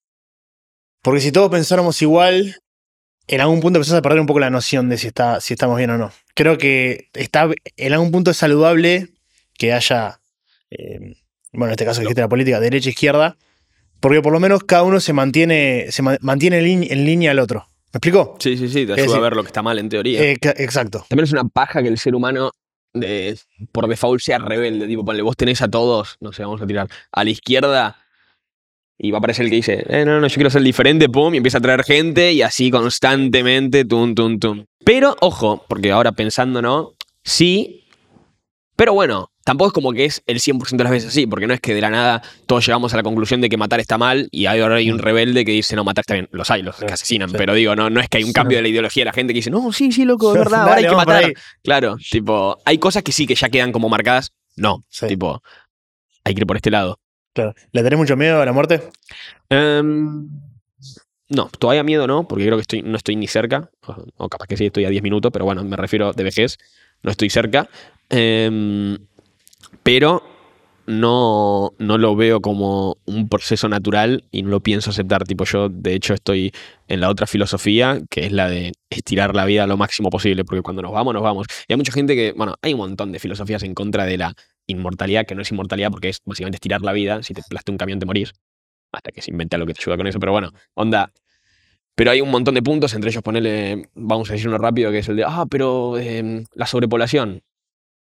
porque si todos pensáramos igual, en algún punto empezás a perder un poco la noción de si, está, si estamos bien o no. Creo que está, en algún punto es saludable que haya, eh, bueno, en este caso que existe la política, derecha, izquierda, porque por lo menos cada uno se mantiene, se mantiene en, línea al otro. ¿Me explico? Sí, sí, sí, te ayuda a ver lo que está mal en teoría. Eh, exacto. También es una paja que el ser humano de, por default sea rebelde. Tipo, ponle, vos tenés a todos, no sé, vamos a tirar, a la izquierda y va a aparecer el que dice, eh, no, no, yo quiero ser diferente, pum, y empieza a traer gente y así constantemente, tum, tum, tum. Pero, ojo, porque ahora pensando, ¿no? Sí, pero bueno, tampoco es como que es el 100% de las veces así, porque no es que de la nada todos llegamos a la conclusión de que matar está mal y ahora hay un mm. rebelde que dice, no, matar está bien. Los hay, los que asesinan, pero digo, no, no es que hay un cambio de la ideología de la gente que dice, no, sí, sí, loco, es verdad, ahora hay que matar. Claro, tipo, hay cosas que sí que ya quedan como marcadas. No, tipo, hay que ir por este lado. Claro. ¿Le tenés mucho miedo a la muerte? Em, no, todavía miedo no, porque creo que estoy, no estoy ni cerca, o, capaz que sí estoy a 10 minutos, pero bueno, me refiero de vejez, no estoy cerca. Eh, pero no, no lo veo como un proceso natural y no lo pienso aceptar. Tipo, yo de hecho estoy en la otra filosofía, que es la de estirar la vida lo máximo posible, porque cuando nos vamos, nos vamos. Y hay mucha gente que, bueno, hay un montón de filosofías en contra de la inmortalidad, que no es inmortalidad porque es básicamente estirar la vida. Si te plaste un camión te morís. Hasta que se inventa lo que te ayuda con eso, pero bueno, onda. Pero hay un montón de puntos, entre ellos ponerle, vamos a decir uno rápido, que es el de, ah, pero em, la sobrepoblación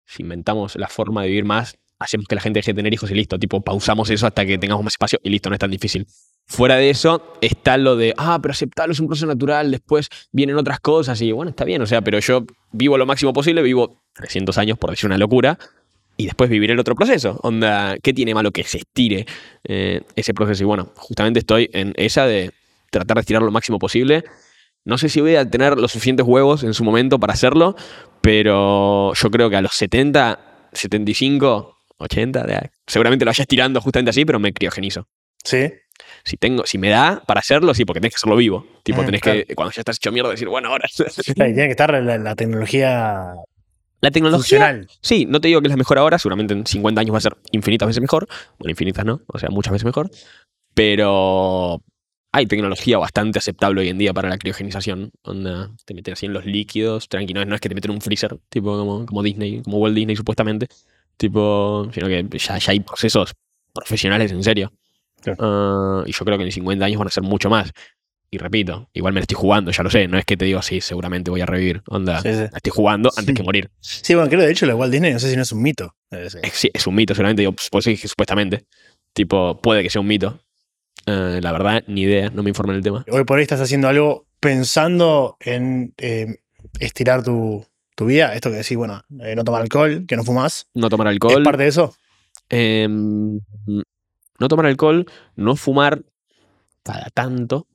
si inventamos la forma de vivir más, hacemos que la gente deje de tener hijos y listo, tipo, pausamos eso hasta que tengamos más espacio y listo, no es tan difícil. Fuera de eso está lo de, ah, pero aceptarlo es un proceso natural, después vienen otras cosas y bueno, está bien, o sea, pero yo vivo lo máximo posible, vivo 300 años, por decir una locura, y después viviré el otro proceso. Onda, ¿qué tiene malo que se estire eh, ese proceso? Y bueno, justamente estoy en esa de tratar de estirar lo máximo posible. No sé si voy a tener los suficientes huevos en su momento para hacerlo, pero yo creo que a los 70, 75, 80, seguramente lo vayas tirando justamente así, pero me criogenizo. Sí. si tengo, si me da para hacerlo, sí, porque tenés que hacerlo vivo. Tipo, Mm, tenés claro. que, cuando ya estás hecho mierda, decir, bueno, ahora. Tiene que estar la, la tecnología La tecnología. funcional. Sí, no te digo que es la mejor ahora, seguramente en 50 años va a ser infinitas veces mejor. Bueno, infinitas no, o sea, muchas veces mejor. Pero hay tecnología bastante aceptable hoy en día para la criogenización. Onda, te meten así en los líquidos, tranqui, no es, no es que te meten en un freezer, tipo como, como Disney, como Walt Disney supuestamente. Tipo, sino que ya, ya hay procesos profesionales en serio. Claro. Ah, y yo creo que en 50 años van a ser mucho más. Y repito, igual me la estoy jugando, ya lo sé. No es que te digo, sí, seguramente voy a revivir. Onda, Sí, sí. la estoy jugando antes que morir. Sí, bueno, creo de hecho lo de Walt Disney, no sé si no es un mito. Eh, sí. Es, sí, es un mito, seguramente. Digo, pues sí, que supuestamente. Tipo, puede que sea un mito. Eh, la verdad, ni idea, no me informé en el tema. Hoy por hoy estás haciendo algo pensando en eh, estirar tu, tu vida. Esto que decís, bueno, eh, no tomar alcohol, que no fumas. No tomar ¿Es alcohol. parte de eso? em, no tomar alcohol, no fumar cada tanto.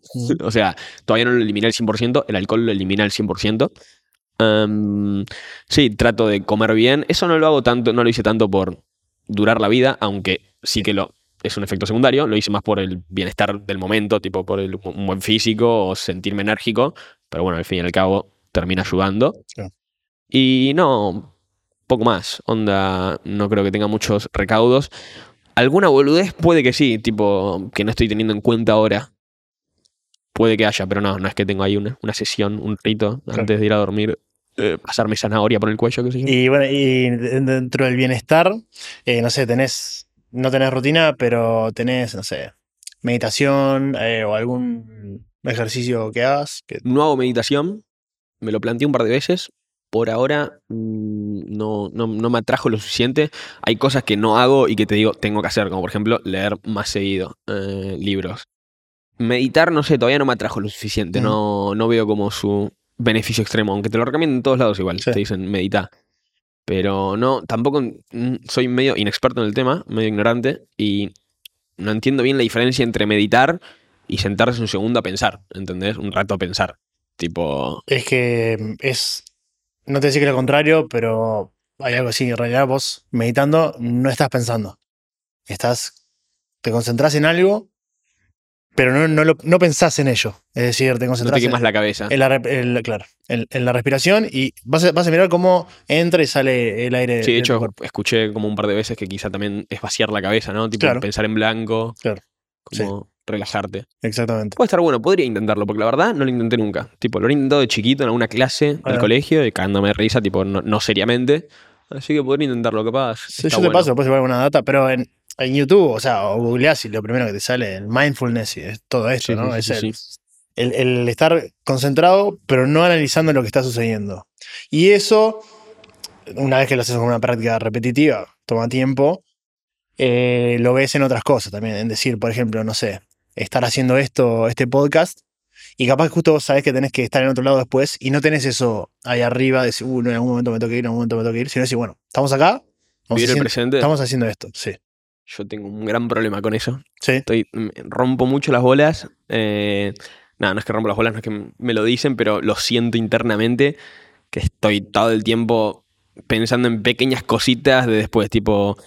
o sea, todavía no lo eliminé al 100%, el alcohol lo elimina al 100%. Em, sí, trato de comer bien. Eso no lo hago tanto, no lo hice tanto por durar la vida, aunque sí que lo es un efecto secundario. Lo hice más por el bienestar del momento, tipo por el, un buen físico o sentirme enérgico. Pero bueno, al fin y al cabo termina ayudando. Y no, poco más. Onda, no creo que tenga muchos recaudos. Alguna boludez puede que sí, tipo, que no estoy teniendo en cuenta ahora. Puede que haya, pero no, no es que tengo ahí una, una sesión, un rito Claro. antes de ir a dormir, eh, pasarme zanahoria por el cuello, qué sé yo. Y bueno, y de- dentro del bienestar, eh, no sé, tenés, no tenés rutina, pero tenés, no sé, meditación eh, o algún ejercicio que hagas. Que, No hago meditación, me lo planteé un par de veces. Por ahora mm, no, no, no me atrajo lo suficiente. Hay cosas que no hago y que te digo, tengo que hacer, como por ejemplo leer más seguido eh, libros. Meditar, no sé, todavía no me atrajo lo suficiente. Ujú. No, no veo como su beneficio extremo, aunque te lo recomiendo en todos lados igual. Sí. Te dicen medita. Pero no, tampoco mm, soy medio inexperto en el tema, medio ignorante, y no entiendo bien la diferencia entre meditar y sentarse un segundo a pensar, ¿entendés? Un rato a pensar. Tipo, es que mm, es, no te que lo contrario, pero hay algo así. En realidad, vos meditando no estás pensando. Estás, te concentras en algo, pero no, no, lo- no pensás en ello. Es decir, te no concentras te en, quemas la cabeza. en la, claro, en, en la respiración y vas a, vas a mirar cómo entra y sale el aire. Sí, de hecho, cuerpo. escuché como un par de veces que quizá también es vaciar la cabeza, ¿no? Tipo, Claro. pensar en blanco. Claro. Como relajarte. Exactamente. Puede estar bueno, podría intentarlo, porque la verdad no lo intenté nunca. Tipo, lo he intentado de chiquito en alguna clase del colegio y cagándome de risa, tipo, no, no seriamente. Así que podría intentarlo, capaz. Sí, yo te bueno. paso, después igual alguna data, pero en, en YouTube, o sea, o googleás y lo primero que te sale, el mindfulness y es todo esto, Sí, ¿no? sí, es sí, el, el- el estar concentrado, pero no analizando lo que está sucediendo. Y eso, una vez que lo haces con una práctica repetitiva, toma tiempo, eh, lo ves en otras cosas también. En decir, por ejemplo, no sé, estar haciendo esto, este podcast, y capaz que justo vos sabés que tenés que estar en otro lado después, y no tenés eso ahí arriba, de decir, uh, no, en algún momento me tengo que ir, en algún momento me tengo que ir, sino decir, bueno, estamos acá, haciendo, presente. estamos haciendo esto, sí. Yo tengo un gran problema con eso. Sí, Estoy, rompo mucho las bolas. Eh, nada, no es que rompo las bolas, no es que me lo dicen, pero lo siento internamente que estoy todo el tiempo pensando en pequeñas cositas de después, tipo,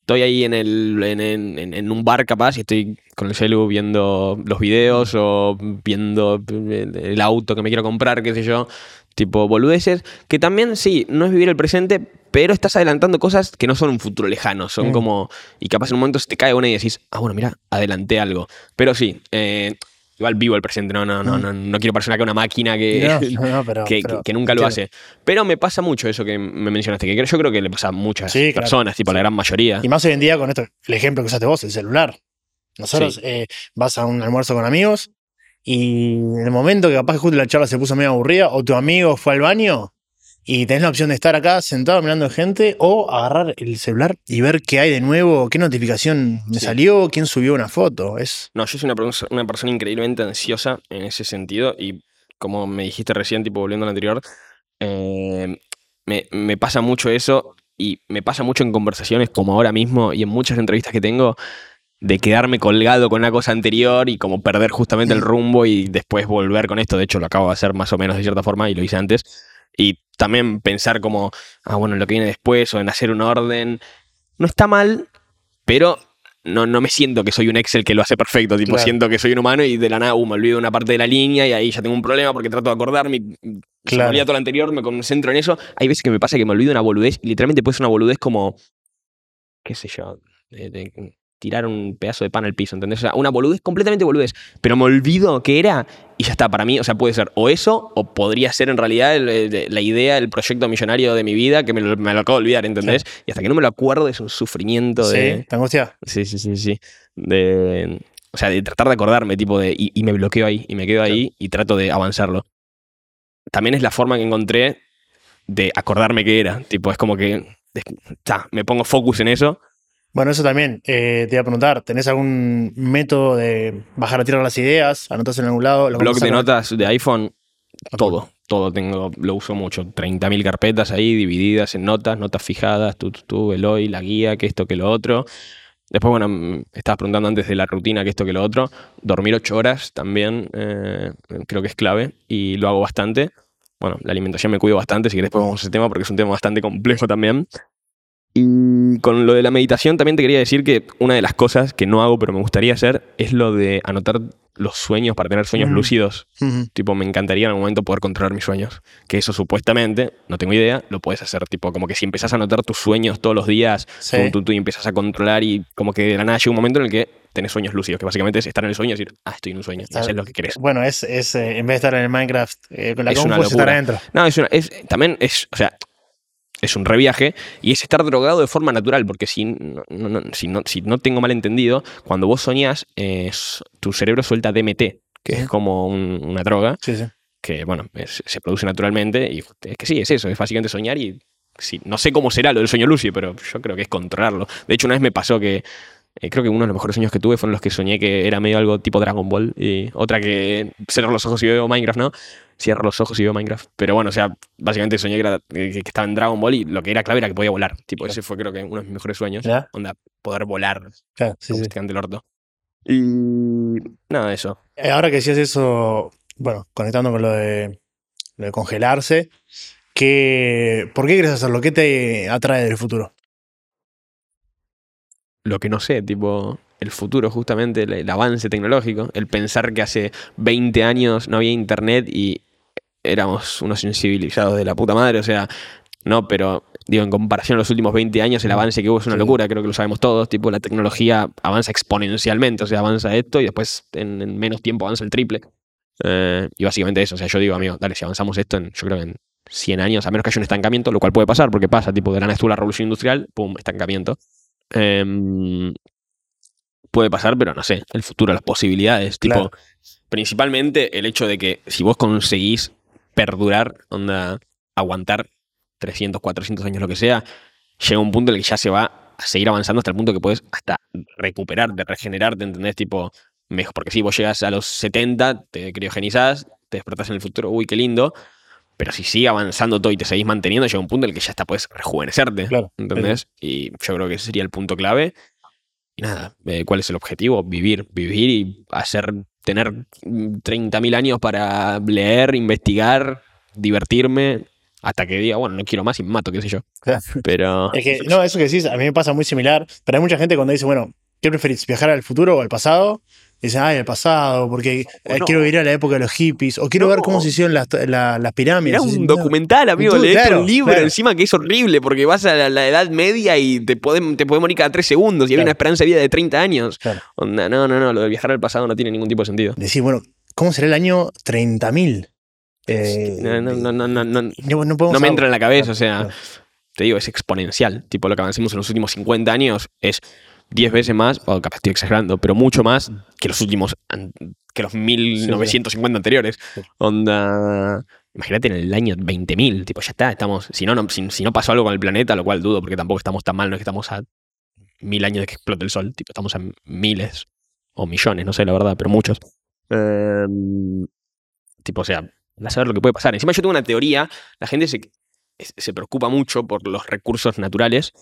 estoy ahí en, el, en, en- en- en un bar capaz y estoy con el celu viendo los videos o viendo el, el auto que me quiero comprar, qué sé yo, tipo boludeces, que también sí, no es vivir el presente, pero estás adelantando cosas que no son un futuro lejano, son Mm. como, y capaz en un momento se te cae una y decís, ah, bueno, mira, adelanté algo. Pero sí, eh, igual vivo el presente, no, no, no, Mm. no, no quiero parecer acá una máquina que, no, no, no, pero, que, pero que- que nunca lo entiendo. hace. Pero me pasa mucho eso que me mencionaste, que yo creo que le pasa a muchas Sí, claro. personas, tipo a la gran mayoría. Y más hoy en día con esto, el ejemplo que usaste vos, el celular. Nosotros Sí. eh, vas a un almuerzo con amigos y en el momento que capaz que justo la charla se puso medio aburrida o tu amigo fue al baño y tenés la opción de estar acá sentado mirando gente o agarrar el celular y ver qué hay de nuevo, qué notificación me Sí. salió, quién subió una foto. Es No, yo soy una, una persona increíblemente ansiosa en ese sentido y como me dijiste recién, tipo volviendo al anterior, eh, me, me pasa mucho eso y me pasa mucho en conversaciones como ahora mismo y en muchas entrevistas que tengo de quedarme colgado con una cosa anterior y como perder justamente el rumbo y después volver con esto. De hecho, lo acabo de hacer más o menos de cierta forma y lo hice antes. Y también pensar como, ah, bueno, lo que viene después o en hacer un orden. No está mal, pero no, no me siento que soy un Excel que lo hace perfecto, tipo, Claro. siento que soy un humano y de la nada, uh, me olvido una parte de la línea y ahí ya tengo un problema porque trato de acordarme. y Se me Claro. olvida todo lo anterior, me concentro en eso. Hay veces que me pasa que me olvido una boludez y literalmente puede ser una boludez como, qué sé yo, de, de tirar un pedazo de pan al piso, ¿entendés? O sea, una boludez, completamente boludez, pero me olvido qué era y ya está, para mí, o sea, puede ser o eso o podría ser en realidad el- el- la idea, el proyecto millonario de mi vida que me lo, me lo acabo de olvidar, ¿entendés? Y hasta que no me lo acuerdo es un sufrimiento de... Sí, ¿te angustia? Sí, sí, sí, sí. De, o sea, de tratar de acordarme, tipo de. Y, y me bloqueo ahí, y me quedo ahí y trato de avanzarlo. También es la forma que encontré de acordarme qué era. Tipo, es como que. es- ta, me pongo focus en eso. Bueno, eso también. eh, te iba a preguntar, ¿tenés algún método de bajar a tierra las ideas? ¿Anotas en algún lado? ¿Lo Blog de notas de iPhone, todo. Todo tengo, lo uso mucho. 30.000 carpetas ahí divididas en notas, notas fijadas, tú, tú, tú, el hoy, la guía, que esto, que lo otro. Después, bueno, estabas preguntando antes de la rutina, que esto, que lo otro. Dormir ocho horas también eh, creo que es clave y lo hago bastante. Bueno, la alimentación me cuido bastante, si querés después vamos a ese tema porque es un tema bastante complejo también. Y con lo de la meditación también te quería decir que una de las cosas que no hago pero me gustaría hacer es lo de anotar los sueños para tener sueños Mm. lúcidos. Ujú. Tipo, me encantaría en algún momento poder controlar mis sueños. Que eso supuestamente, no tengo idea, lo puedes hacer. Tipo, como que si empezás a anotar tus sueños todos los días, Sí. tú, tú, tú, y empiezas a controlar y como que de la nada llega un momento en el que tenés sueños lúcidos, que básicamente es estar en el sueño y decir, ah, estoy en un sueño, y haces lo que querés. Bueno, es, es eh, en vez de estar en el Minecraft eh, con la Es compu, es estar adentro. No, es una, es, también es, o sea, es un reviaje y es estar drogado de forma natural, porque si no, no- si no, si no tengo mal entendido, cuando vos soñás, eh, tu cerebro suelta DMT, que es como un- una droga, Sí, sí. que bueno, es- se produce naturalmente y es que sí, es eso, es básicamente soñar y sí, no sé cómo será lo del sueño lúcido, pero yo creo que es controlarlo. De hecho, una vez me pasó que eh, creo que uno de los mejores sueños que tuve fueron los que soñé que era medio algo tipo Dragon Ball y otra que cierro los ojos y veo Minecraft, ¿no? Cierro los ojos y veo Minecraft. Pero bueno, o sea, básicamente soñé que, era, que estaba en Dragon Ball y lo que era clave era que podía volar. Tipo, ese fue creo que uno de mis mejores sueños. ¿Ya? Onda, poder volar. Claro, sí, sí. El orto. Y nada de eso. Eh, Ahora que decías eso, bueno, conectando con lo de, lo de congelarse, ¿qué, ¿por qué quieres hacerlo? ¿Qué te atrae del futuro? Lo que no sé, tipo el futuro justamente, el, el avance tecnológico, el pensar que hace 20 años no había internet y éramos unos incivilizados de la puta madre, o sea, no, pero digo, en comparación a los últimos 20 años, el avance que hubo es una locura, creo que lo sabemos todos, tipo la tecnología avanza exponencialmente, o sea, avanza esto y después en, en menos tiempo avanza el triple. Eh, y básicamente eso, o sea, yo digo, amigo, dale, si avanzamos esto en, yo creo que en 100 años, a menos que haya un estancamiento, lo cual puede pasar, porque pasa, tipo, de la nada estuvo la revolución industrial, pum, estancamiento. Em, puede pasar, pero no sé, el futuro, las posibilidades, Claro. tipo, principalmente el hecho de que si vos conseguís perdurar, onda, aguantar 300, 400 años, lo que sea, llega un punto en el que ya se va a seguir avanzando hasta el punto que puedes hasta recuperarte, regenerarte, ¿entendés? Tipo, mejor, porque si vos llegas a los 70, te criogenizás, te despertás en el futuro, uy, qué lindo, pero si sigue avanzando todo y te seguís manteniendo, llega un punto en el que ya hasta puedes rejuvenecerte, Claro. ¿entendés? Y yo creo que ese sería el punto clave. Y nada, eh, ¿cuál es el objetivo? Vivir, vivir y hacer, tener mm, 30.000 años para leer, investigar, divertirme, hasta que diga, bueno, no quiero más y me mato, qué sé yo. Pero... Es que, no, eso que decís, a mí me pasa muy similar, pero hay mucha gente cuando dice, bueno, ¿qué preferís? ¿Viajar al futuro o al pasado? Dicen, ay, al pasado, porque eh, Bueno. quiero ir a la época de los hippies, o quiero No. ver cómo se hicieron las, la- las pirámides. Y un documental, amigo, claro, un libro claro. encima que es horrible porque vas a la, la edad media y te puede, te morir cada tres segundos y hay Claro. una esperanza de vida de 30 años. Onda, no, no, no, lo de viajar al pasado no tiene ningún tipo de sentido. Decís, bueno, ¿cómo será el año 30.000? Eh, No, no, no, no, no, no, no, no podemos no me entra en la cabeza, o sea, te digo, es exponencial. Tipo, lo que avancemos en los últimos 50 años es 10 veces más, o capaz estoy exagerando, pero mucho más que los últimos, que los 1950 anteriores. Sí. Onda, imagínate en el año 20.000, tipo, ya está, estamos, si no, no, si, si no pasó algo con el planeta, lo cual dudo, porque tampoco estamos tan mal, no es que estamos a mil años de que explote el sol, tipo, estamos a miles o millones, no sé la verdad, pero muchos. Em, tipo, o sea, a saber lo que puede pasar. Encima yo tengo una teoría, la gente se, se preocupa mucho por los recursos naturales.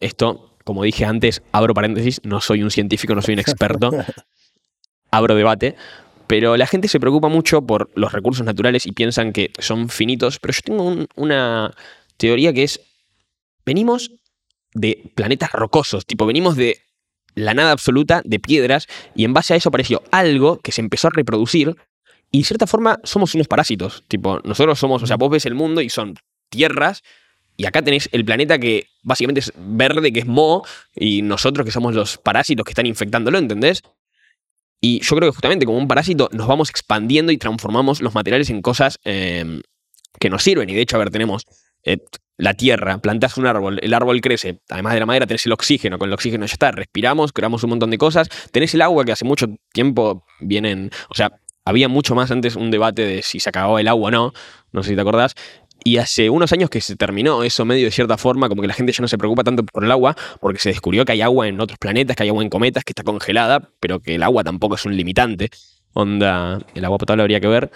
Esto, como dije antes, abro paréntesis, no soy un científico, no soy un experto, abro debate, pero la gente se preocupa mucho por los recursos naturales y piensan que son finitos, pero yo tengo un- una teoría que es, venimos de planetas rocosos, tipo, venimos de la nada absoluta de piedras y en base a eso apareció algo que se empezó a reproducir y de cierta forma somos unos parásitos. Tipo, nosotros somos, o sea, vos ves el mundo y son tierras y acá tenés el planeta que básicamente es verde, que es Mo, y nosotros que somos los parásitos que están infectándolo, ¿entendés? Y yo creo que justamente como un parásito nos vamos expandiendo y transformamos los materiales en cosas eh, que nos sirven. Y de hecho, a ver, tenemos eh, la tierra, plantas un árbol, el árbol crece, además de la madera tenés el oxígeno, con el oxígeno ya está, respiramos, creamos un montón de cosas, tenés el agua que hace mucho tiempo vienen, o sea, había mucho más antes un debate de si se acababa el agua o no, no sé si te acordás, y hace unos años que se terminó eso medio de cierta forma, como que la gente ya no se preocupa tanto por el agua, porque se descubrió que hay agua en otros planetas, que hay agua en cometas, que está congelada, pero que el agua tampoco es un limitante. Onda, el agua potable habría que ver.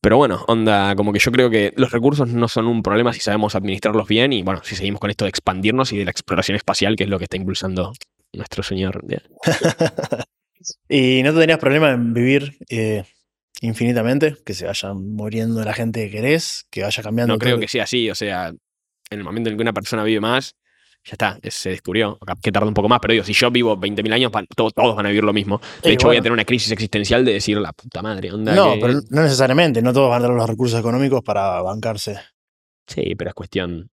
Pero bueno, onda, como que yo creo que los recursos no son un problema si sabemos administrarlos bien y bueno, si seguimos con esto de expandirnos y de la exploración espacial, que es lo que está impulsando nuestro señor. ¿Y no tendrías problema en vivir eh, infinitamente? Que se vaya muriendo la gente que querés, que vaya cambiando. No creo que sea así, o sea, en el momento en que una persona vive más, ya está, es- se descubrió. Que tarda un poco más, pero digo, si yo vivo 20.000 años, todos, todos van a vivir lo mismo. De Y hecho, voy a tener una crisis existencial de decir, la puta madre, onda. No, que- pero no necesariamente. No todos van a tener los recursos económicos para bancarse. Sí, pero es cuestión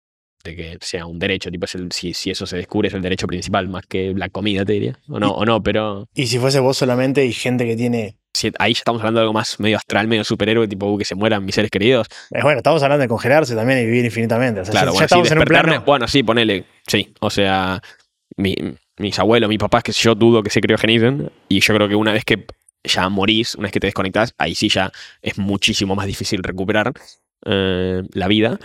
de que sea un derecho, tipo, es el, si, si eso se descubre es el derecho principal, más que la comida, te diría. O no, o no, pero Y si fuese vos solamente y gente que tiene. Si- ahí ya estamos hablando de algo más medio astral, medio superhéroe, tipo uh, que se mueran mis seres queridos. eh, bueno, estamos hablando de congelarse también y vivir infinitamente. O sea, Claro, ya, ya bueno, sí, estamos en un plano. bueno, sí, ponele, sí, o sea, mi- mis abuelos, mis papás, que yo dudo que se criogenicen, y yo creo que una vez que ya morís, una vez que te desconectás, ahí sí ya es muchísimo más difícil recuperar eh, la vida.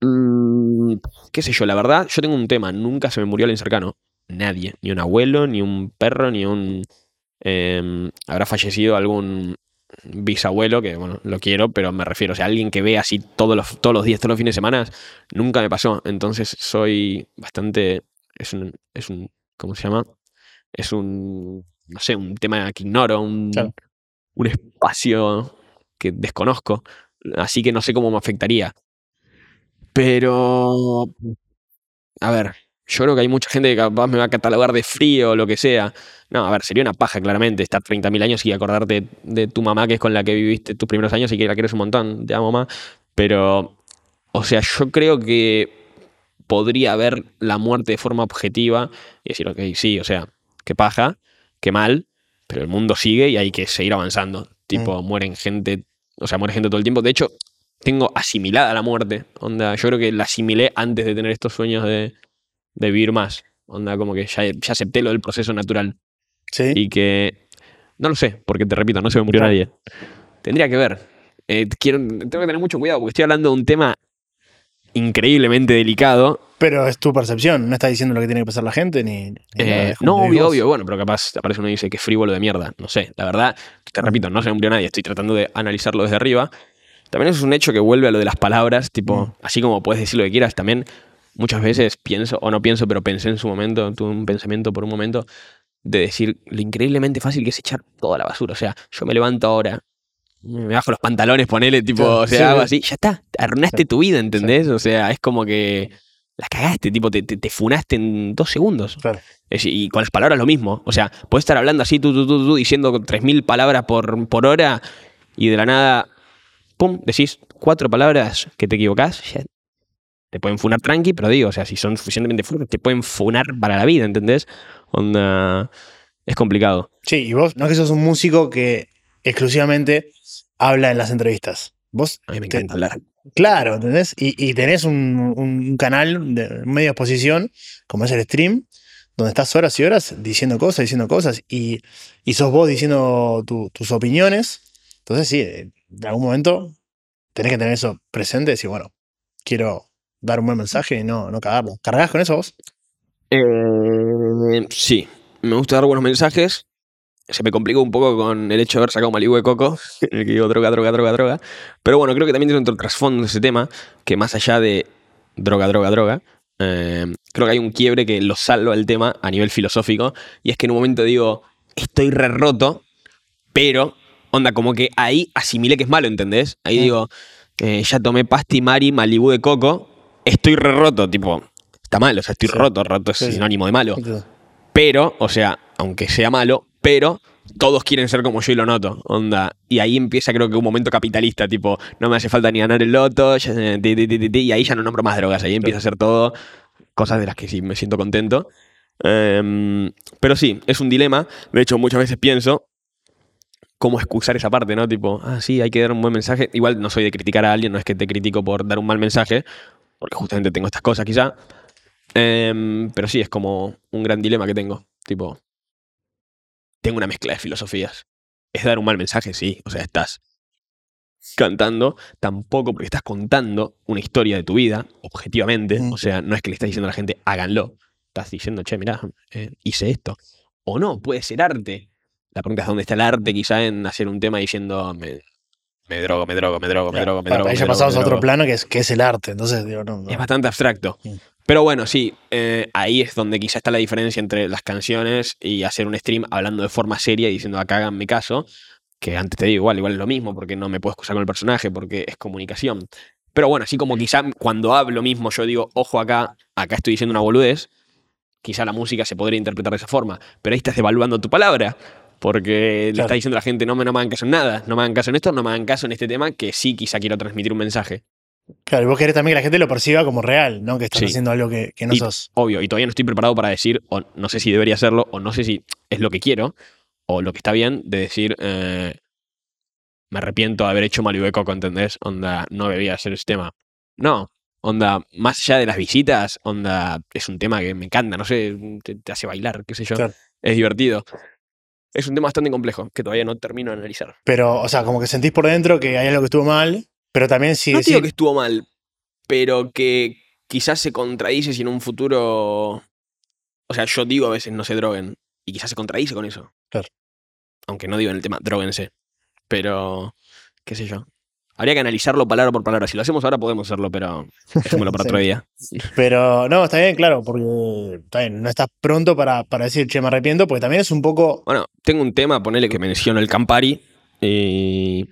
Mm, qué sé yo, la verdad, yo tengo un tema, nunca se me murió alguien cercano, nadie, ni un abuelo, ni un perro, ni un... eh, habrá fallecido algún bisabuelo, que bueno, lo quiero, pero me refiero, o sea, alguien que ve así todos los, todos los días, todos los fines de semana, nunca me pasó. Entonces soy bastante. Es un. Es un ¿Cómo se llama? Es un. No sé, un tema que ignoro, un, Claro. un espacio que desconozco. Así que no sé cómo me afectaría. Pero. A ver, yo creo que hay mucha gente que capaz me va a catalogar de frío o lo que sea. No, a ver, sería una paja, claramente, estar 30.000 años y acordarte de tu mamá, que es con la que viviste tus primeros años y que la quieres un montón. Te amo, mamá. Pero, o sea, yo creo que podría ver la muerte de forma objetiva y decir, ok, sí, o sea, qué paja, qué mal, pero el mundo sigue y hay que seguir avanzando. Tipo, mueren gente, o sea, muere gente todo el tiempo. De hecho, tengo asimilada la muerte. Onda, yo creo que la asimilé antes de tener estos sueños de, de vivir más. Onda, como que ya, ya acepté lo del proceso natural. Sí. Y que. No lo sé, porque te repito, no se me murió Claro. nadie. Tendría que ver. Eh, quiero, tengo que tener mucho cuidado porque estoy hablando de un tema increíblemente delicado. Pero es tu percepción. No estás diciendo lo que tiene que pasar la gente ni. Eh, no, obvio, vos. obvio. Bueno, pero capaz aparece uno y dice que es frívolo de mierda. No sé, la verdad, te repito, no se me murió nadie. Estoy tratando de analizarlo desde arriba. También es un hecho que vuelve a lo de las palabras. Tipo, Mm. así como puedes decir lo que quieras, también muchas veces pienso, o no pienso, pero pensé en su momento, tuve un pensamiento por un momento de decir lo increíblemente fácil que es echar toda la basura. O sea, yo me levanto ahora, me bajo los pantalones, ponele, tipo, o sea, sí, hago sí. así, ya está, arruinaste tu vida, ¿entendés? O sea, es como que la cagaste, tipo, te, te, te funaste en dos segundos. Claro. Es- y con las palabras lo mismo. O sea, puedes estar hablando así, tú, tú, tú, tú, diciendo 3.000 palabras por, por hora y de la nada, pum, decís cuatro palabras que te equivocás, ya te pueden funar tranqui, pero digo, o sea, si son suficientemente fuertes, te pueden funar para la vida, ¿entendés? Onda, es complicado. Sí, y vos no es que sos un músico que exclusivamente habla en las entrevistas. Vos, A mí me te- encanta hablar. claro, ¿entendés? Y, y tenés un, un canal de de exposición, como es el stream, donde estás horas y horas diciendo cosas, diciendo cosas, y, y sos vos diciendo tu- tus opiniones. Entonces, sí, en algún momento tenés que tener eso presente y decir, bueno, quiero dar un buen mensaje y no, no cagarlo. ¿Cargás con eso vos? Eh, sí, me gusta dar buenos mensajes. Se me complicó un poco con el hecho de haber sacado Malibu de Coco, en el que digo droga, droga, droga, droga. Pero bueno, creo que también tiene otro trasfondo ese tema, que más allá de droga, droga, droga, eh, creo que hay un quiebre que lo salva el tema a nivel filosófico, y es que en un momento digo, estoy re roto, pero, onda, como que ahí asimilé que es malo, ¿entendés? Ahí digo, eh, ya tomé pasti, mari, Malibu de Coco, estoy re roto, tipo, está mal, o sea, estoy Sí. roto, roto es Sí, sinónimo de malo. pero, o sea, aunque sea malo, pero todos quieren ser como yo y lo noto, onda. Y ahí empieza creo que un momento capitalista, tipo, no me hace falta ni ganar el loto, y ahí ya no nombro más drogas, ahí empieza a ser todo cosas de las que sí me siento contento. Em, pero sí, es un dilema. De hecho, muchas veces pienso cómo excusar esa parte, ¿no? Tipo, ah, sí, hay que dar un buen mensaje. Igual no soy de criticar a alguien, no es que te critico por dar un mal mensaje, porque justamente tengo estas cosas quizá. Em, pero sí, es como un gran dilema que tengo. Tipo, tengo una mezcla de filosofías. Es dar un mal mensaje, sí. O sea, estás cantando, tampoco porque estás contando una historia de tu vida, objetivamente. Mm. O sea, no es que le estás diciendo a la gente, háganlo. Estás diciendo, che, mirá, eh, hice esto. O no, puede ser arte. La pregunta es dónde está el arte, quizá en hacer un tema diciendo, me, me drogo, me drogo, me drogo, me drogo, me drogo. ahí ya pasamos a otro plano que es, que es el arte. Entonces, digo, no. no. Es bastante abstracto. Mm. Pero bueno, sí, eh, ahí es donde quizá está la diferencia entre las canciones y hacer un stream hablando de forma seria y diciendo acá hagan mi caso. Que antes te digo igual, igual es lo mismo, porque no me puedo excusar con el personaje, porque es comunicación. Pero bueno, así como quizá cuando hablo mismo yo digo, ojo acá, acá estoy diciendo una boludez, quizá la música se podría interpretar de esa forma. Pero ahí estás devaluando tu palabra. Porque le estás diciendo a la gente, no me, no me hagan caso en nada, no me hagan caso en esto, no me hagan caso en este tema, que sí quizá quiero transmitir un mensaje. Claro, y vos querés también que la gente lo perciba como real, ¿no? Que estás Sí. haciendo algo que, que no Y- sos. obvio, y todavía no estoy preparado para decir, o no sé si debería hacerlo, o no sé si es lo que quiero, o lo que está bien, de decir, eh, me arrepiento de haber hecho Coco, ¿entendés? Onda, no debía hacer ese tema. No, onda, más allá de las visitas, onda, es un tema que me encanta, no sé, te, te hace bailar, qué sé yo, Claro. es divertido. Es un tema bastante complejo, que todavía no termino de analizar. Pero, o sea, como que sentís por dentro que hay algo que estuvo mal, pero también si no decís- digo que estuvo mal, pero que quizás se contradice si en un futuro. O sea, yo digo a veces no se droguen. Y quizás se contradice con eso. Claro. Aunque no digo en el tema, droguense. Pero, qué sé yo. Habría que analizarlo palabra por palabra. Si lo hacemos ahora podemos hacerlo, pero dejémoslo para Sí. otro día. Pero no, está bien, claro, porque está bien, no estás pronto para, para decir, che, me arrepiento, porque también es un poco. Bueno, tengo un tema, ponele que menciono el Campari. Y.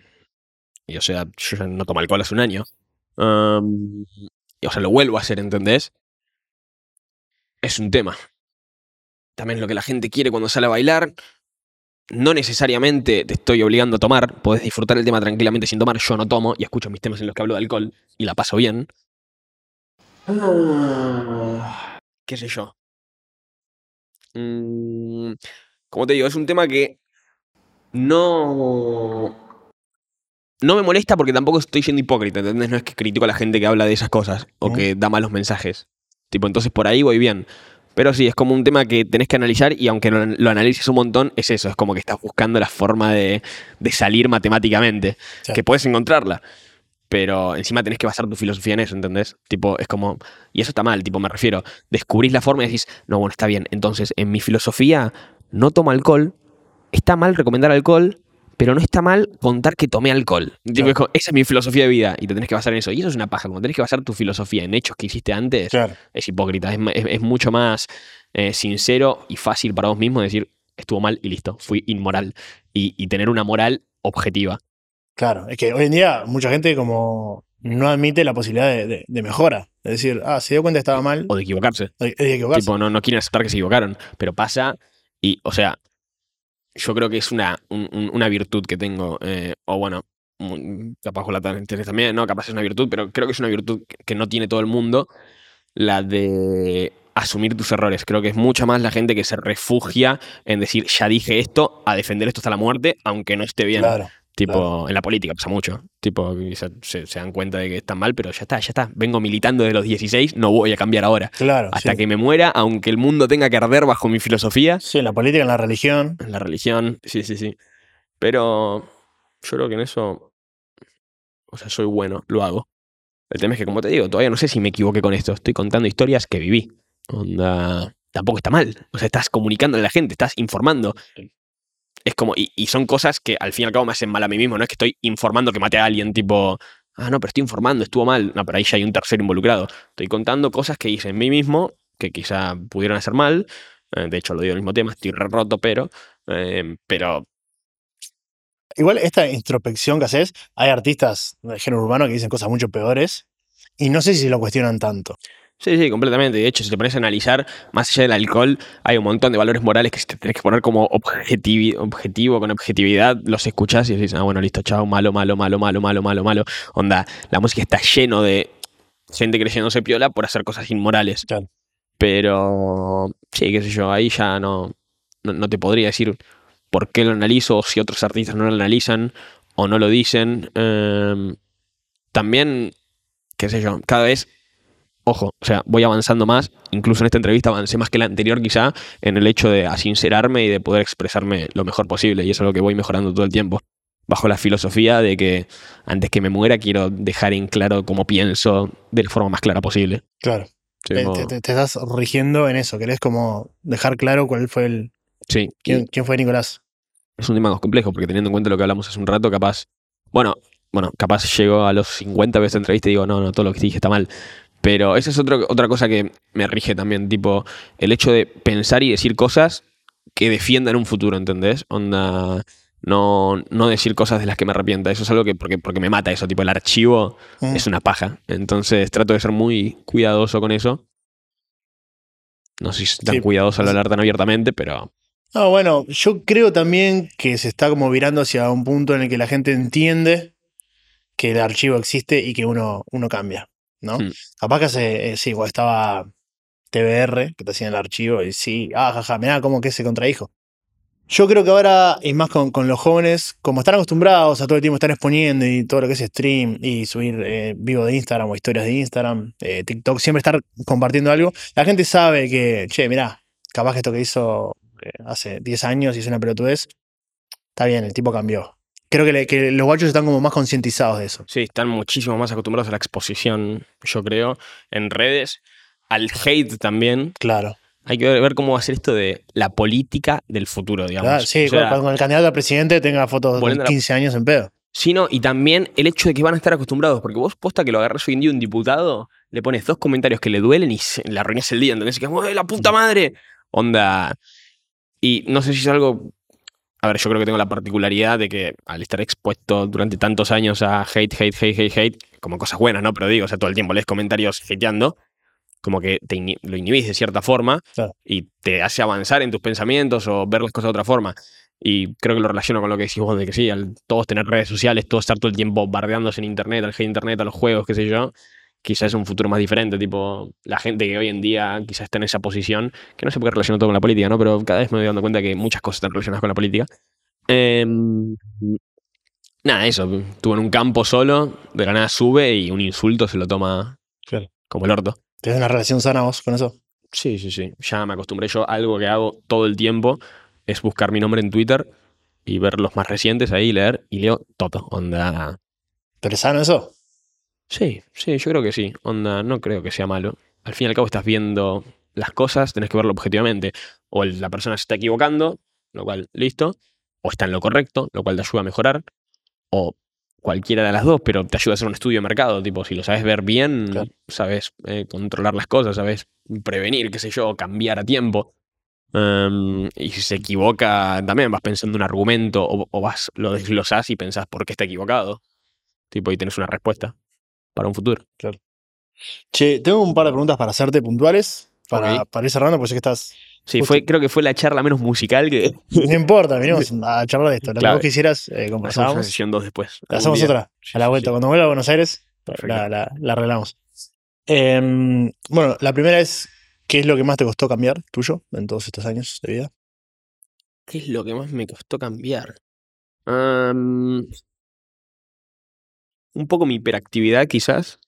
y, o sea, yo ya no tomo alcohol hace un año. Y, o sea, lo vuelvo a hacer, ¿entendés? Es un tema. También lo que la gente quiere cuando sale a bailar. No necesariamente te estoy obligando a tomar. Podés disfrutar el tema tranquilamente sin tomar. Yo no tomo y escucho mis temas en los que hablo de alcohol y la paso bien. ¿Qué sé yo? Mm, como te digo, es un tema que no. No me molesta porque tampoco estoy siendo hipócrita, ¿entendés? No es que critico a la gente que habla de esas cosas o que da malos mensajes. Tipo, entonces por ahí voy bien. Pero sí, es como un tema que tenés que analizar y aunque lo, lo analices un montón, es eso, es como que estás buscando la forma de, de salir matemáticamente. Sí. Que puedes encontrarla. Pero encima tenés que basar tu filosofía en eso, ¿entendés? Tipo, es como. Y eso está mal, tipo, me refiero. Descubrís la forma y decís, no, bueno, está bien. Entonces, en mi filosofía, no tomo alcohol. Está mal recomendar alcohol, pero no está mal contar que tomé alcohol. Claro. esa es mi filosofía de vida y te tenés que basar en eso. Y eso es una paja. Como tenés que basar tu filosofía en hechos que hiciste antes, Claro. es hipócrita. Es, ma- es- es mucho más eh, sincero y fácil para vos mismo decir, estuvo mal y listo, fui inmoral. Y, y tener una moral objetiva. Claro, es que hoy en día mucha gente como no admite la posibilidad de, de- de mejora. Es decir, ah, se dio cuenta que estaba mal, O de equivocarse. que equivocarse. Tipo, no, no quieren aceptar que se equivocaron. Pero pasa y, o sea, yo creo que es una, un- un- una virtud que tengo. eh, o bueno, un- capaz la también, ¿no? Capaz es una virtud, pero creo que es una virtud que no tiene todo el mundo. La de asumir tus errores. Creo que es mucha más la gente que se refugia en decir, ya dije esto, a defender esto hasta la muerte, aunque no esté bien. Claro. Tipo, claro. en la política pasa mucho. Tipo, se, se- se dan cuenta de que están mal, pero ya está, ya está. Vengo militando desde los 16, no voy a cambiar ahora. Claro. Hasta sí. que me muera, aunque el mundo tenga que arder bajo mi filosofía, Sí, en la política, en la religión. en la religión, sí, sí, sí. Pero yo creo que en eso, o sea, soy bueno, lo hago. El tema es que, como te digo, todavía no sé si me equivoqué con esto. Estoy contando historias que viví. Onda, tampoco está mal. O sea, estás comunicando a la gente, estás informando. Es como, y, y son cosas que al fin y al cabo me hacen mal a mí mismo. No es que estoy informando que maté a alguien, tipo, ah, no, pero estoy informando, estuvo mal. No, pero ahí ya hay un tercero involucrado. Estoy contando cosas que hice en mí mismo, que quizá pudieron hacer mal. Eh, de hecho, lo digo el mismo tema, estoy re roto, pero. eh, pero Igual esta introspección que haces, hay artistas del género urbano que dicen cosas mucho peores y no sé si lo cuestionan tanto. Sí, sí, completamente. De hecho, si te pones a analizar, más allá del alcohol, hay un montón de valores morales que te tenés que poner como objetivi- objetivo, con objetividad, los escuchás y decís, ah, bueno, listo, chao, malo, malo, malo, malo, malo, malo, malo. Onda, la música está lleno de gente creyéndose piola por hacer cosas inmorales. Claro. Pero, sí, qué sé yo, ahí ya no, no, no te podría decir por qué lo analizo o si otros artistas no lo analizan o no lo dicen. Em, también, qué sé yo, cada vez, ojo, o sea, voy avanzando más, incluso en esta entrevista avancé más que la anterior quizá, en el hecho de asincerarme y de poder expresarme lo mejor posible, y eso es algo que voy mejorando todo el tiempo, bajo la filosofía de que antes que me muera quiero dejar en claro cómo pienso de la forma más clara posible. Claro. Sí, como- te, estás rigiendo en eso. Querés como dejar claro cuál fue el. sí, quién, quién fue Nicolás. es un tema más complejo, porque teniendo en cuenta lo que hablamos hace un rato, capaz, bueno, bueno, capaz llego a los 50 veces de entrevista y digo, no, no, todo lo que te dije está mal. Pero esa es otro- otra cosa que me rige también, tipo, el hecho de pensar y decir cosas que defiendan un futuro, ¿entendés? Onda, no, no decir cosas de las que me arrepienta. Eso es algo que, porque, porque me mata eso, tipo, el archivo Mm. es una paja. Entonces trato de ser muy cuidadoso con eso. No sé si tan Sí. cuidadoso al hablar tan abiertamente, pero No, bueno, yo creo también que se está como virando hacia un punto en el que la gente entiende que el archivo existe y que uno, uno cambia, ¿no? Hmm. Capaz que hace, eh, sí, cuando estaba TBR, que te hacían el archivo, y sí, ah, jaja, mirá cómo que se contradijo. Yo creo que ahora, y más con, con los jóvenes, como están acostumbrados a todo el tiempo estar exponiendo y todo lo que es stream y subir eh, vivo de Instagram o historias de Instagram, eh, TikTok, siempre estar compartiendo algo, la gente sabe que, che, mirá, capaz que esto que hizo eh, hace 10 años y es una pelotudez, está bien, el tipo cambió. Creo que, le- que los guachos están como más concientizados de eso. Sí, están muchísimo más acostumbrados a la exposición, yo creo, en redes, al hate también. Claro. Hay que ver, ver cómo va a ser esto de la política del futuro, digamos. Claro, sí, O sea, cuando el candidato a presidente tenga fotos de volviendo a la- 15 años en pedo. sí, no, y también el hecho de que van a estar acostumbrados, porque vos posta que lo agarras hoy en día un diputado, le pones dos comentarios que le duelen y se- le arruinas el día, ¿entendés? Y que, ¡ay, la puta madre! Onda. Y no sé si es algo. A ver, yo creo que tengo la particularidad de que al estar expuesto durante tantos años a hate, hate, hate, hate, hate, como cosas buenas, ¿no? Pero digo, o sea, todo el tiempo lees comentarios hateando, como que te ini- lo inhibís de cierta forma Claro. y te hace avanzar en tus pensamientos o ver las cosas de otra forma. Y creo que lo relaciono con lo que decís vos, de que sí, al todos tener redes sociales, todos estar todo el tiempo bardeándose en internet, al hate internet, a los juegos, qué sé yo, quizás es un futuro más diferente, tipo, la gente que hoy en día quizás está en esa posición, que no sé por qué relaciono todo con la política, ¿no? Pero cada vez me voy dando cuenta que muchas cosas están relacionadas con la política. Em, nada, eso, estuvo en un campo solo, de la nada sube y un insulto se lo toma Claro. como el orto. ¿Tienes una relación sana vos con eso? Sí, sí, sí. Ya me acostumbré yo. Algo que hago todo el tiempo es buscar mi nombre en Twitter y ver los más recientes ahí, leer y leo todo. Onda. ¿Pero es sano eso? Sí, sí, yo creo que sí. Onda, no creo que sea malo. Al fin y al cabo estás viendo las cosas, tenés que verlo objetivamente. O la persona se está equivocando, lo cual, listo. O está en lo correcto, lo cual te ayuda a mejorar. O cualquiera de las dos, pero te ayuda a hacer un estudio de mercado. Tipo, si lo sabes ver bien, Claro. sabes eh, controlar las cosas, sabes prevenir, qué sé yo, cambiar a tiempo. Em, y si se equivoca, también vas pensando un argumento o, o vas, lo desglosás y pensás por qué está equivocado. Tipo, y tenés una respuesta para un futuro. Che, tengo un par de preguntas para hacerte puntuales. Para, Ok. para ir cerrando, porque sé que estás. Sí, Justo. fue, creo que fue la charla menos musical que. No importa, venimos a charlar de esto. Lo Claro. que vos quisieras, eh, Hacemos una conversábamos. sesión dos después. Hacemos día. otra. A la vuelta. sí. Cuando vuelva a Buenos Aires, la, la- la arreglamos. Em, bueno, la primera es: ¿qué es lo que más te costó cambiar tuyo en todos estos años de vida? ¿Qué es lo que más me costó cambiar? Am, un poco mi hiperactividad, quizás.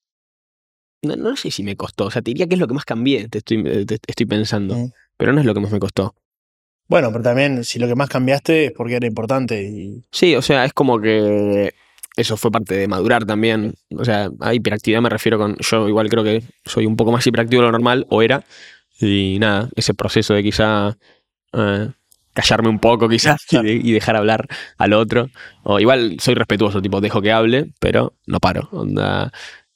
No, no sé si me costó. O sea, te diría que es lo que más cambié, te estoy, te- estoy pensando. Pero no es lo que más me costó. Bueno, pero también, si lo que más cambiaste es porque era importante y. Sí, o sea, es como que eso fue parte de madurar también. O sea, a hiperactividad me refiero con. Yo igual creo que soy un poco más hiperactivo de lo normal, o era. Y nada, ese proceso de quizá eh, callarme un poco, quizás, y, dejar hablar al otro. O igual soy respetuoso, tipo, dejo que hable, pero no paro. Onda,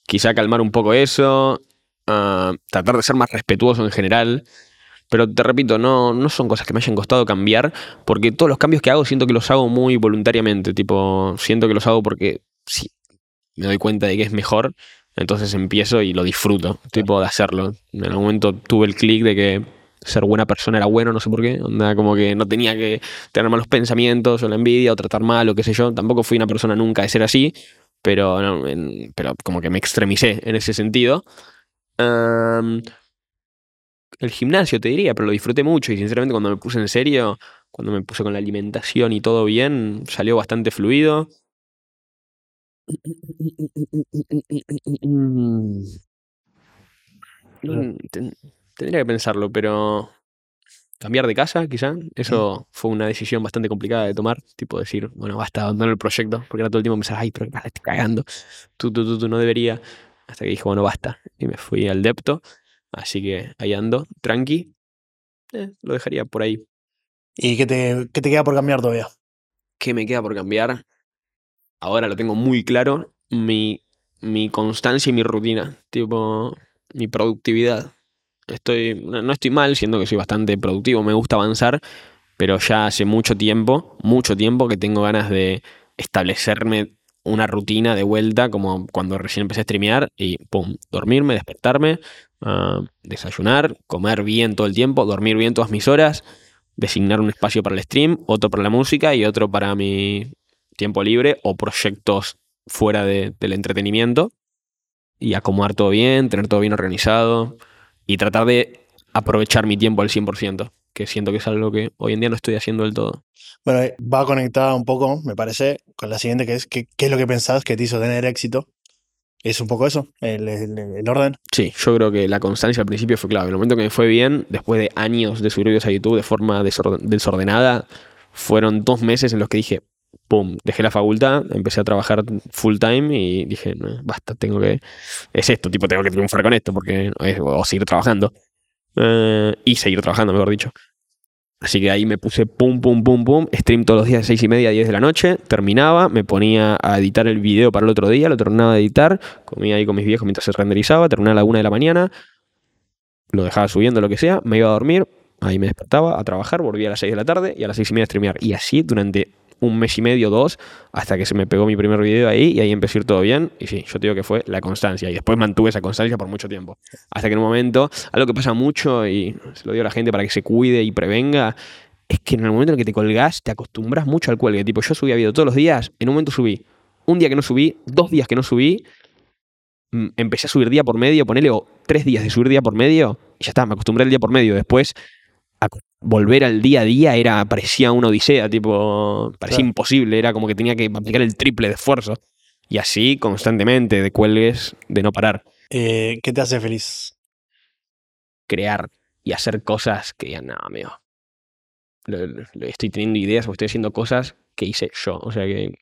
quizá calmar un poco eso. ah, tratar de ser más respetuoso en general. Pero te repito, no, no son cosas que me hayan costado cambiar, porque todos los cambios que hago siento que los hago muy voluntariamente. Tipo, siento que los hago porque sí, me doy cuenta de que es mejor. Entonces empiezo y lo disfruto, tipo de hacerlo. En algún momento tuve el clic de que ser buena persona era bueno, no sé por qué. Onda, como que no tenía que tener malos pensamientos o la envidia o tratar mal o qué sé yo. Tampoco fui una persona nunca de ser así, pero, no, en- pero como que me extremicé en ese sentido. El gimnasio, te diría, pero lo disfruté mucho y sinceramente cuando me puse en serio, cuando me puse con la alimentación y todo bien, salió bastante fluido. Ten- tendría que pensarlo, pero cambiar de casa, quizá, eso fue una decisión bastante complicada de tomar, tipo decir, bueno, basta, abandonar el proyecto, porque era todo el tiempo pensar, ay, pero la estoy cagando, tú, tú, tú, tú no debería, hasta que dije, bueno, basta, y me fui al depto, así que ahí ando, tranqui, Eh, lo dejaría por ahí. ¿Y qué te, qué te queda por cambiar todavía? ¿Qué me queda por cambiar? Ahora lo tengo muy claro, mi, mi constancia y mi rutina, tipo, mi productividad. Estoy, no estoy mal, siendo que soy bastante productivo, me gusta avanzar, pero ya hace mucho tiempo, mucho tiempo que tengo ganas de establecerme una rutina de vuelta, como cuando recién empecé a streamear, y pum, dormirme, despertarme, ah, desayunar, comer bien todo el tiempo, dormir bien todas mis horas, designar un espacio para el stream, otro para la música y otro para mi tiempo libre o proyectos fuera de- del entretenimiento, y acomodar todo bien, tener todo bien organizado, y tratar de aprovechar mi tiempo al 100%, que siento que es algo que hoy en día no estoy haciendo del todo. Bueno, eh, va conectada un poco, me parece, con la siguiente, que es ¿qué, qué es lo que pensás que te hizo tener éxito? Es un poco eso, el, el- el orden. Sí, yo creo que la constancia al principio fue clave. En el momento que me fue bien, después de años de subir videos a YouTube de forma desorden- desordenada, fueron dos meses en los que dije, pum, dejé la facultad, empecé a trabajar full time y dije, basta, tengo que, es esto, tipo, tengo que triunfar con esto, porque, o seguir trabajando. Eh, y seguir trabajando, mejor dicho. Así que ahí me puse pum, pum, pum, pum, stream todos los días de 6 y media a 10 de la noche, terminaba, me ponía a editar el video para el otro día, lo terminaba de editar, comía ahí con mis viejos mientras se renderizaba, terminaba a la 1 de la mañana, lo dejaba subiendo, lo que sea, me iba a dormir, ahí me despertaba a trabajar, volvía a las 6 de la tarde y a las 6 y media a streamear. Y así durante un mes y medio, dos, hasta que se me pegó mi primer video ahí y ahí empezó a ir todo bien. Y sí, yo te digo que fue la constancia. Y después mantuve esa constancia por mucho tiempo. Hasta que en un momento, algo que pasa mucho y se lo digo a la gente para que se cuide y prevenga, es que en el momento en el que te colgás, te acostumbras mucho al cuelgue. Tipo, yo subía video todos los días, en un momento subí. Un día que no subí, dos días que no subí, mm, empecé a subir día por medio, ponele o tres días de subir día por medio, y ya está, me acostumbré al día por medio. Después, volver al día a día era, parecía una odisea, tipo, parecía Claro. imposible, era como que tenía que aplicar el triple de esfuerzo. Y así constantemente, de cuelgues, de no parar, Eh, ¿Qué te hace feliz? crear y hacer cosas que digan, no, amigo. lo- lo- estoy teniendo ideas o estoy haciendo cosas que hice yo. O sea que.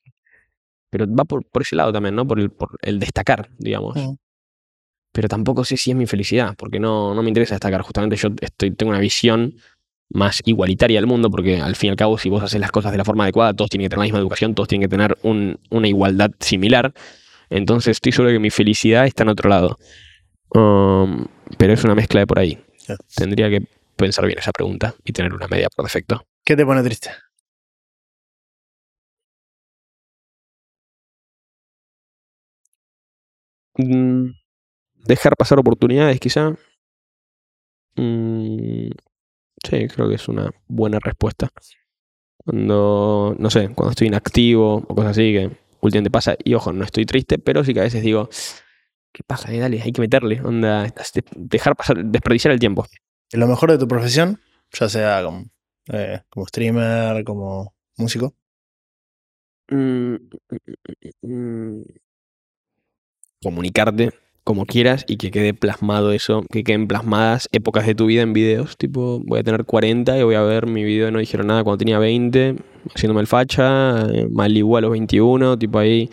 Pero va por, por ese lado también, ¿no? Por el, por el destacar, digamos. Mm. Pero tampoco sé si es mi felicidad, porque no, no me interesa destacar. Justamente yo estoy, tengo una visión más igualitaria del mundo, porque al fin y al cabo, si vos haces las cosas de la forma adecuada, todos tienen que tener la misma educación, todos tienen que tener un- una igualdad similar. Entonces estoy seguro que mi felicidad está en otro lado. Um, pero es una mezcla de por ahí. Sí. Tendría que pensar bien esa pregunta y tener una media por defecto. ¿Qué te pone triste? Mm, dejar pasar oportunidades, quizá. Mm, sí, creo que es una buena respuesta. Cuando, no sé, cuando estoy inactivo o cosas así, que últimamente pasa, y ojo, no estoy triste, pero sí que a veces digo, ¿qué pasa? Eh, Dale, hay que meterle, onda, dejar pasar, desperdiciar el tiempo. Lo mejor de tu profesión, ya sea como, eh, como streamer, como músico. Mm, mm, comunicarte como quieras y que quede plasmado eso, que queden plasmadas épocas de tu vida en videos. Tipo, voy a tener 40 y voy a ver mi video de No Dijeron Nada cuando tenía 20, haciéndome el facha, eh, mal igual a los 21, tipo ahí.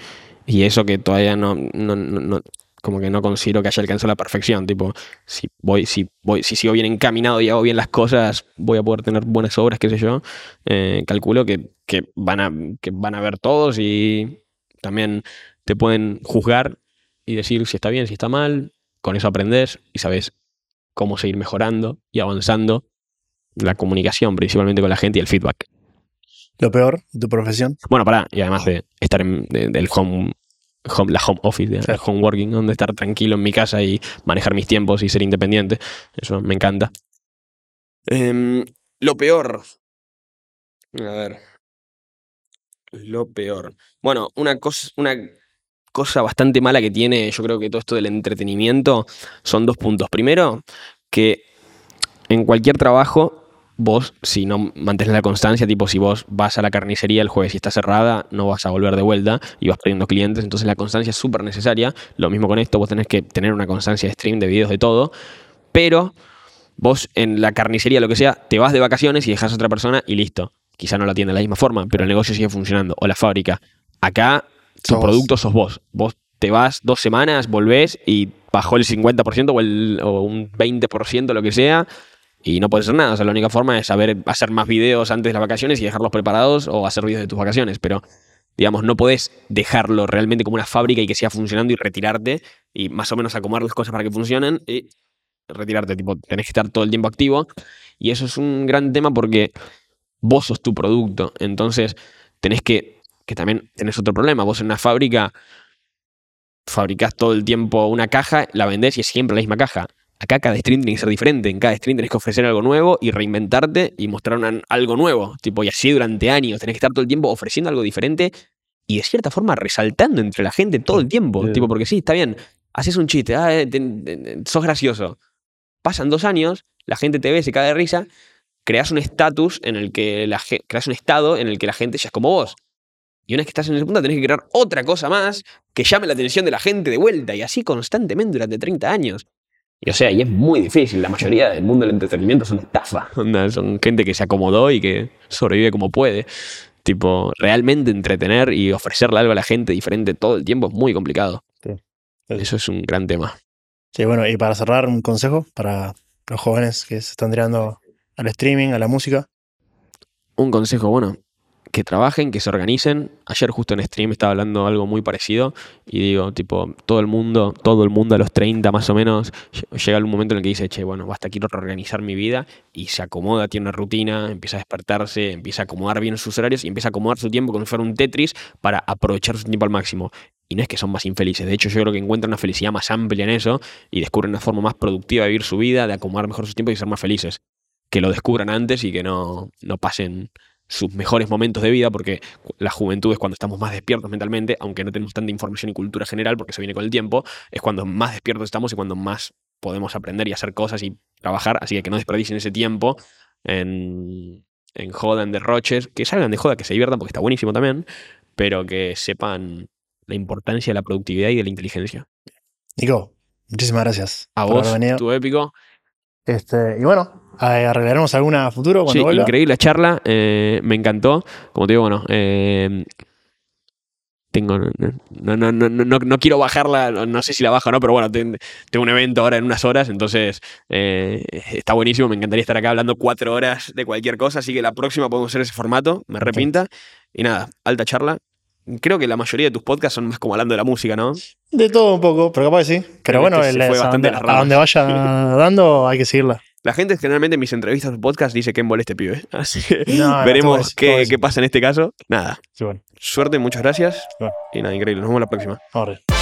Y eso que todavía no, no, no- no- como que no considero que haya alcanzado la perfección. Tipo, si voy, si voy, si sigo bien encaminado y hago bien las cosas, voy a poder tener buenas obras, qué sé yo. Eh, calculo que, que van a, que van a ver todos y también te pueden juzgar y decir si está bien, si está mal. Con eso aprendes y sabes cómo seguir mejorando y avanzando la comunicación, principalmente con la gente y el feedback. Lo peor de tu profesión. Bueno, pará, y además de estar en de- del home home- la home office, de- Claro. home working, donde estar tranquilo en mi casa y manejar mis tiempos y ser independiente. Eso me encanta. Em, lo peor. A ver. Lo peor. Bueno, una cosa, una cosa bastante mala que tiene, yo creo que todo esto del entretenimiento son dos puntos. Primero, que en cualquier trabajo, vos, si no mantienes la constancia, tipo si vos vas a la carnicería el jueves y está cerrada, no vas a volver de vuelta y vas perdiendo clientes. Entonces la constancia es súper necesaria. Lo mismo con esto, vos tenés que tener una constancia de stream, de videos, de todo. Pero vos en la carnicería, lo que sea, te vas de vacaciones y dejas a otra persona y listo. Quizá no lo atiende de la misma forma, pero el negocio sigue funcionando. O la fábrica. Acá, tu producto sos vos. Vos te vas dos semanas, volvés y bajó el 50% o, el, o un 20%, lo que sea, y no puedes hacer nada. O sea, la única forma es saber hacer más videos antes de las vacaciones y dejarlos preparados o hacer videos de tus vacaciones. Pero, digamos, no podés dejarlo realmente como una fábrica y que siga funcionando y retirarte y más o menos acomodar las cosas para que funcionen y retirarte. Tipo, tenés que estar todo el tiempo activo. Y eso es un gran tema porque vos sos tu producto. Entonces, tenés que, que también tenés otro problema. Vos en una fábrica fabricás todo el tiempo una caja, la vendés y es siempre la misma caja. Acá cada stream tiene que ser diferente. En cada stream tenés que ofrecer algo nuevo y reinventarte y mostrar una- algo nuevo. Tipo, y así durante años. Tenés que estar todo el tiempo ofreciendo algo diferente y de cierta forma resaltando entre la gente todo el tiempo. Tipo, porque sí, está bien. Haces un chiste, ah, eh, te- te- sos gracioso. Pasan dos años, la gente te ve, se cae de risa, creas un estatus en el que la creas un estado en el que la gente ya es como vos. Y una vez que estás en ese punto, tenés que crear otra cosa más que llame la atención de la gente de vuelta y así constantemente durante 30 años. Y o sea, y es muy difícil. La mayoría del mundo del entretenimiento es una estafa. Onda, Son gente que se acomodó y que sobrevive como puede. Tipo, realmente entretener y ofrecerle algo a la gente diferente todo el tiempo es muy complicado. Sí. Eso es un gran tema. Sí, bueno, y para cerrar, un consejo para los jóvenes que se están tirando al streaming, a la música. Un consejo, bueno, que trabajen, que se organicen. Ayer justo en stream estaba hablando algo muy parecido y digo, tipo, todo el mundo, todo el mundo a los 30 más o menos, ll- llega un momento en el que dice, che, bueno, basta, quiero reorganizar mi vida y se acomoda, tiene una rutina, empieza a despertarse, empieza a acomodar bien sus horarios y empieza a acomodar su tiempo como si fuera un Tetris para aprovechar su tiempo al máximo. Y no es que son más infelices, de hecho yo creo que encuentran una felicidad más amplia en eso y descubren una forma más productiva de vivir su vida, de acomodar mejor su tiempo y ser más felices. Que lo descubran antes y que no, no pasen sus mejores momentos de vida, porque la juventud es cuando estamos más despiertos mentalmente, aunque no tenemos tanta información y cultura general, porque se viene con el tiempo, es cuando más despiertos estamos y cuando más podemos aprender y hacer cosas y trabajar, así que que no desperdicien ese tiempo en, en joda, en derroches, que salgan de joda, que se diviertan, porque está buenísimo también, pero que sepan la importancia de la productividad y de la inteligencia. Nico, muchísimas gracias. A por vos, tu épico. Este, y bueno, arreglaremos alguna a futuro cuando Sí, vuelva. increíble charla, eh, me encantó. Como te digo, bueno, eh, tengo. No, no, no, no, no, no quiero bajarla, no- sé si la bajo o no, pero bueno, ten- tengo un evento ahora en unas horas, entonces eh, está buenísimo. Me encantaría estar acá hablando cuatro horas de cualquier cosa, así que la próxima podemos hacer ese formato, me repinta. Y nada, alta charla. Creo que la mayoría de tus podcasts son más como hablando de la música, ¿no? De todo un poco, pero capaz que sí. Pero Pero bueno, este el- fue a, bastante donde, a donde vaya dando hay que seguirla. La gente generalmente en mis entrevistas o podcast dice que embole este pibe. Así que No, veremos qué, qué pasa en este caso. Nada, Sí, bueno, suerte, muchas gracias. Bueno. Y nada, increíble. Nos vemos la próxima. arriba.